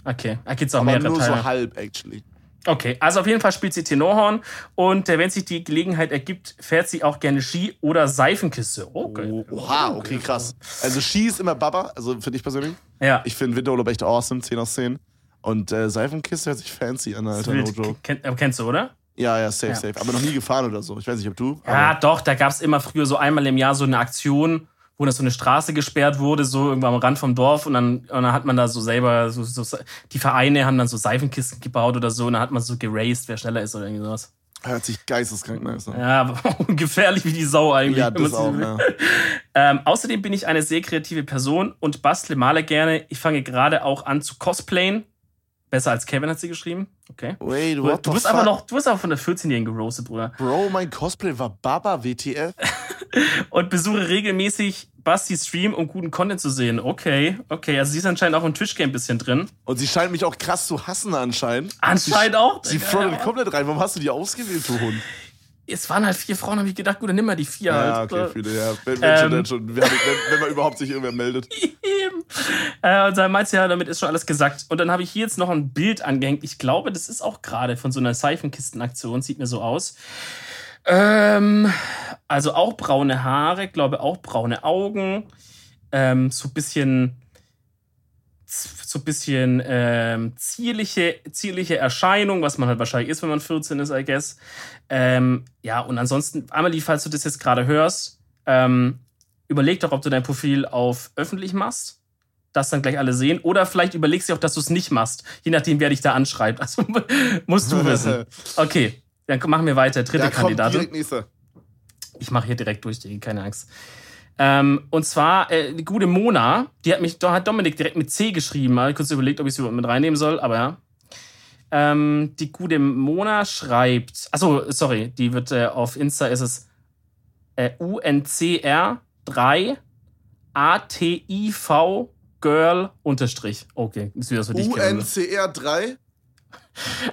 Okay, da gibt's auch Aber mehrere nur Teile. so halb, actually. Okay, also auf jeden Fall spielt sie Tenorhorn und äh, wenn sich die Gelegenheit ergibt, fährt sie auch gerne Ski oder Seifenkiste. Okay. Oh, oha, okay, krass. Also Ski ist immer Baba, also für dich persönlich. Ja. Ich finde Winterurlaub echt awesome, 10 aus 10. Und äh, Seifenkiste hört sich fancy an, Alter, no Wild. joke. Kenn, äh, kennst du, oder? Ja, ja, safe, Ja. safe. Aber noch nie gefahren oder so. Ich weiß nicht, ob du. Ja, aber- doch, da gab's immer früher so einmal im Jahr so eine Aktion, wo das so eine Straße gesperrt wurde, so irgendwo am Rand vom Dorf und dann, und dann hat man da so selber, so, so, die Vereine haben dann so Seifenkisten gebaut oder so und dann hat man so geraced, wer schneller ist oder irgendwie sowas. Hört sich geisteskrank nice an. Ja, aber gefährlich wie die Sau eigentlich. Ja, das auch, ja. Ähm, außerdem bin ich eine sehr kreative Person und bastle male gerne. Ich fange gerade auch an zu cosplayen. Besser als Kevin hat sie geschrieben. Okay. Wait, Du, what du bist aber noch, du bist aber von der 14-Jährigen gerostet, Bruder. Bro, mein Cosplay war Baba WTF. Und besuche regelmäßig Bastis Stream, um guten Content zu sehen. Okay, okay. Also sie ist anscheinend auch im Twitch-Game ein bisschen drin. Und sie scheint mich auch krass zu hassen anscheinend. Anscheinend auch. Sie frontet komplett rein. Warum hast du die ausgewählt, du Hund? Es waren halt vier Frauen, habe ich gedacht, gut, dann nimm mal die vier Ja, halt. okay, viele, ja. Wenn, wenn Ähm. schon. Wenn, wenn man überhaupt sich irgendwer meldet. Äh, und dann meint sie ja, damit ist schon alles gesagt. Und dann habe ich hier jetzt noch ein Bild angehängt. Ich glaube, das ist auch gerade von so einer Seifenkistenaktion. Sieht mir so aus. Ähm, also auch braune Haare, glaube auch braune Augen. Ähm, so ein bisschen so ein bisschen ähm, zierliche, zierliche Erscheinung, was man halt wahrscheinlich ist, wenn man 14 ist, I guess. Ähm, ja, und ansonsten, Amelie, falls du das jetzt gerade hörst, ähm, überleg doch, ob du dein Profil auf öffentlich machst, das dann gleich alle sehen, oder vielleicht überlegst du auch, dass du es nicht machst, je nachdem, wer dich da anschreibt. Also musst du wissen. Okay, dann machen wir weiter. Dritte komm, Kandidatin. Ich mache hier direkt durch, keine Angst. Ähm, und zwar äh, die gute Mona, die hat mich, da hat Dominik direkt mit C geschrieben. Habe ich kurz überlegt, ob ich sie überhaupt mit reinnehmen soll, aber ja. Ähm, die gute Mona schreibt, achso, sorry, die wird äh, auf Insta ist es äh, UNCR3 ATIV Girl unterstrich. Okay, ist wieder so dich kennen. UNCR 3.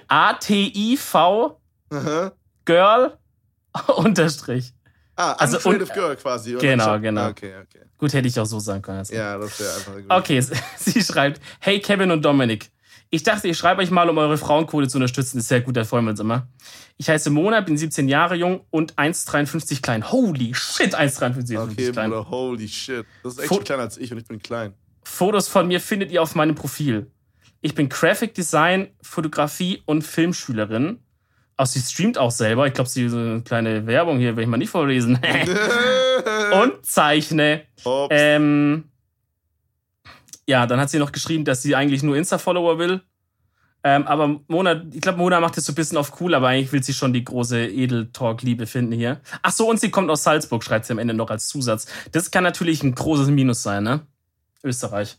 ATIV. Girl unterstrich. Ah, Also, Uncreative und- Girl quasi. oder? Genau, genau. Okay, okay. Gut, hätte ich auch so sagen können. jetzt. Ja, das wäre einfach gut. Okay, sie schreibt, hey Kevin und Dominik. Ich dachte, ich schreibe euch mal, um eure Frauenquote zu unterstützen. Ist sehr gut, da freuen wir uns immer. Ich heiße Mona, bin 17 Jahre jung und 1,53 klein. Holy shit, 1,53 Okay, klein. Bruder, holy shit. Das ist echt Fo- kleiner als ich und ich bin klein. Fotos von mir findet ihr auf meinem Profil. Ich bin Graphic Design, Fotografie und Filmschülerin. Also sie streamt auch selber. Ich glaube, sie ist eine kleine Werbung hier, will ich mal nicht vorlesen. und zeichne. Ähm, ja, dann hat sie noch geschrieben, dass sie eigentlich nur Insta-Follower will. Ähm, aber Mona, ich glaube, Mona macht das so ein bisschen auf cool, aber eigentlich will sie schon die große Edel-Talk-Liebe finden hier. Ach so, und sie kommt aus Salzburg, schreibt sie am Ende noch als Zusatz. Das kann natürlich ein großes Minus sein, ne? Österreich.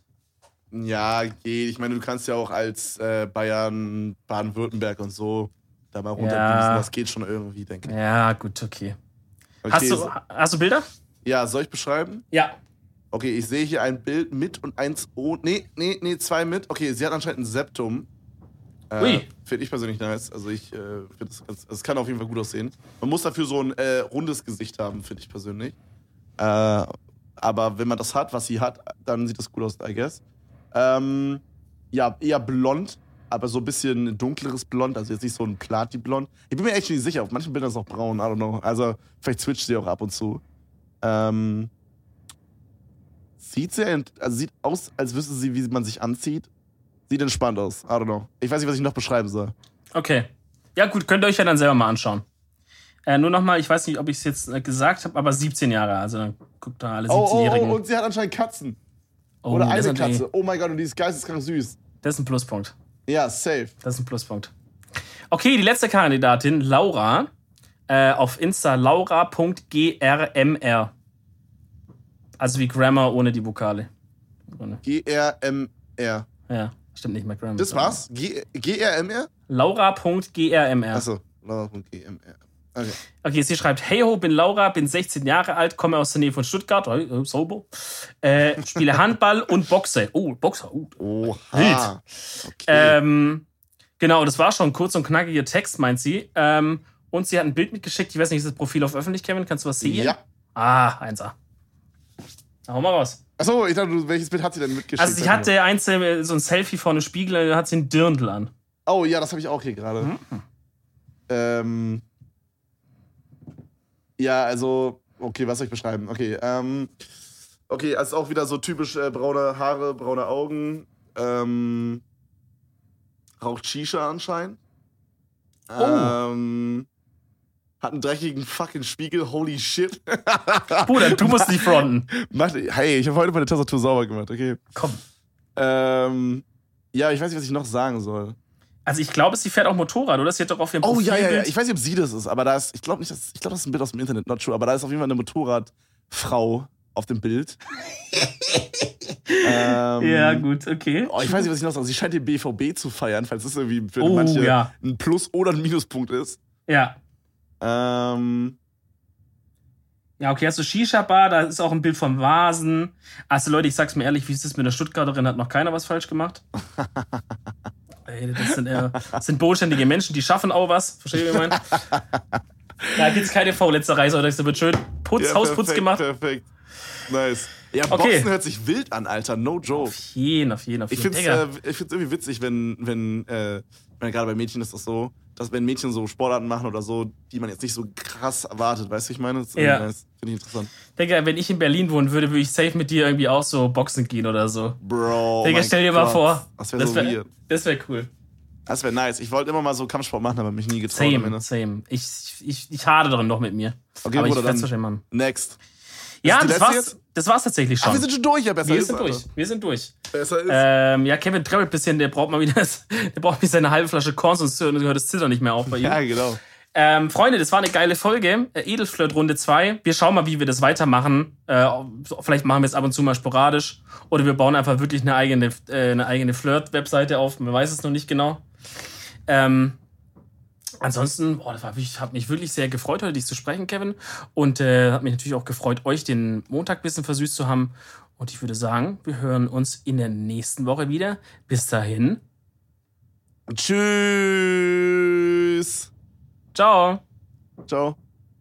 Ja, geht. Ich meine, du kannst ja auch als äh, Bayern, Baden-Württemberg und so da mal runterdüsen. Ja. Das geht schon irgendwie, denke ich. Ja, gut, okay. Okay, Hast, du, hast du Bilder? Ja, soll ich beschreiben? Ja. Okay, ich sehe hier ein Bild mit und eins ohne. Nee, nee, nee, zwei mit. Okay, sie hat anscheinend ein Septum. Äh, Ui. Finde ich persönlich nice. Also ich äh, finde das ganz. Es kann auf jeden Fall gut aussehen. Man muss dafür so ein äh, rundes Gesicht haben, finde ich persönlich. Äh, aber wenn man das hat, was sie hat, dann sieht das gut aus, I guess. Ähm, ja, eher blond, aber so ein bisschen dunkleres Blond, also jetzt nicht so ein Plati-Blond. Ich bin mir echt nicht sicher, auf manchen Bildern ist es auch braun, I don't know. Also vielleicht switcht sie auch ab und zu. Ähm, sieht sehr, also sieht aus, als wüsste sie, wie man sich anzieht. Sieht entspannt aus, I don't know. Ich weiß nicht, was ich noch beschreiben soll. Okay. Ja, gut, könnt ihr euch ja dann selber mal anschauen. Äh, nur nochmal, ich weiß nicht, ob ich es jetzt äh, gesagt habe, aber 17 Jahre. Also dann guckt da alle Oh, oh, 17-Jährigen. oh, und sie hat anscheinend Katzen. Oh, Oder eine Katze. Oh mein Gott, und die ist geisteskrank süß. das ist ein Pluspunkt. Ja, safe. Das ist ein Pluspunkt. Okay, die letzte Kandidatin, Laura. Äh, auf Insta laura.grmr. Also wie Grammar ohne die Vokale. G-R-M-R. Ja, stimmt nicht mehr Grammar. Das war's? G- G-R-M-R? Laura.grmr. Achso, Laura.G-M-R. Okay. Okay, sie schreibt, hey ho, bin Laura, bin 16 Jahre alt, komme aus der Nähe von Stuttgart, äh, sauber, äh, spiele Handball und Boxe. Oh, Boxer, oh. Oha. Okay. Ähm, genau, das war schon ein kurz und knackiger Text, meint sie. Ähm, und sie hat ein Bild mitgeschickt, ich weiß nicht, ist das Profil auf öffentlich, Kevin? Kannst du was sehen? ja. Ah, 1A. Na, hau mal raus. Achso, ich dachte, welches Bild hat sie denn mitgeschickt? Also sie hatte eins, äh, so ein Selfie vor einem Spiegel, da hat sie ein Dirndl an. Oh ja, das habe ich auch hier gerade. Mhm. Ähm, ja, also, okay, was soll ich beschreiben? Okay, ähm, okay, also auch wieder so typisch äh, braune Haare, braune Augen. Ähm, raucht Shisha anscheinend. Oh. Ähm, hat einen dreckigen fucking Spiegel, holy shit. Bruder, du musst nicht fronten. Macht, hey, ich habe heute meine Tastatur sauber gemacht, okay. Komm. Ähm, ja, ich weiß nicht, was ich noch sagen soll. Also ich glaube, sie fährt auch Motorrad, oder? Sie hat doch auf ihrem Oh ja, ja, ja. Ich weiß nicht, ob sie das ist, aber da ist, ich glaube nicht, dass, ich glaube, das ist ein Bild aus dem Internet, not true, aber da ist auf jeden Fall eine Motorradfrau auf dem Bild. ähm, Ja, gut, okay. Oh, ich weiß nicht, was ich noch sage. Sie scheint den BVB zu feiern, falls das irgendwie für Oh, manche ja. ein Plus- oder ein Minuspunkt ist. Ja. Ähm, Ja, okay, hast du Shisha-Bar, da ist auch ein Bild vom Vasen. Also Leute, ich sag's mir ehrlich, wie ist das mit der Stuttgarterin? Hat noch keiner was falsch gemacht? Ey, das sind, äh, das sind bodenständige Menschen, die schaffen auch was. Versteht ihr, wie ich meine? Da gibt's keine Vorletzerei, sondern es wird schön Putz, ja, Hausputz perfekt, gemacht. Perfekt. Nice. Ja, Okay. Boxen hört sich wild an, Alter. No joke. Auf jeden, auf jeden, auf Ich jeden. find's, äh, ich find's irgendwie witzig, wenn, wenn, äh, wenn gerade bei Mädchen ist das so, dass wenn Mädchen so Sportarten machen oder so, die man jetzt nicht so krass erwartet, weißt du, ich meine? Das Ja. nice. Finde ich interessant. Digga, wenn ich in Berlin wohnen würde, würde ich safe mit dir irgendwie auch so boxen gehen oder so. Bro. Digga, stell dir mal Gott. vor. Das wäre so wär. Das wäre cool. Das wäre nice. Ich wollte immer mal so Kampfsport machen, aber mich nie getraut. am Same, Ende. same. Ich, ich, ich hade darin noch mit mir. Okay, Aber ich Bruder, werd's dann wahrscheinlich machen. next. Ja, das letzte war's, das war's tatsächlich Ach, schon. wir sind schon durch, ja, besser Wir ist, sind durch. Wir sind durch. Besser ist. Ähm, ja, Kevin ein bisschen, der braucht mal wieder, das, der braucht wieder seine halbe Flasche Korn, sonst hört das Zittern nicht mehr auf bei ihm. ja, genau. Ähm, Freunde, das war eine geile Folge. Äh, Edelflirt Runde 2. Wir schauen mal, wie wir das weitermachen. Äh, vielleicht machen wir es ab und zu mal sporadisch. Oder wir bauen einfach wirklich eine eigene, äh, eine eigene Flirt-Webseite auf. Man weiß es noch nicht genau. Ähm, ansonsten, boah, das war, ich habe mich wirklich sehr gefreut, heute dich zu sprechen, Kevin. Und äh, hat mich natürlich auch gefreut, euch den Montag ein bisschen versüßt zu haben. Und ich würde sagen, wir hören uns in der nächsten Woche wieder. Bis dahin. Tschüss. Ciao. Ciao.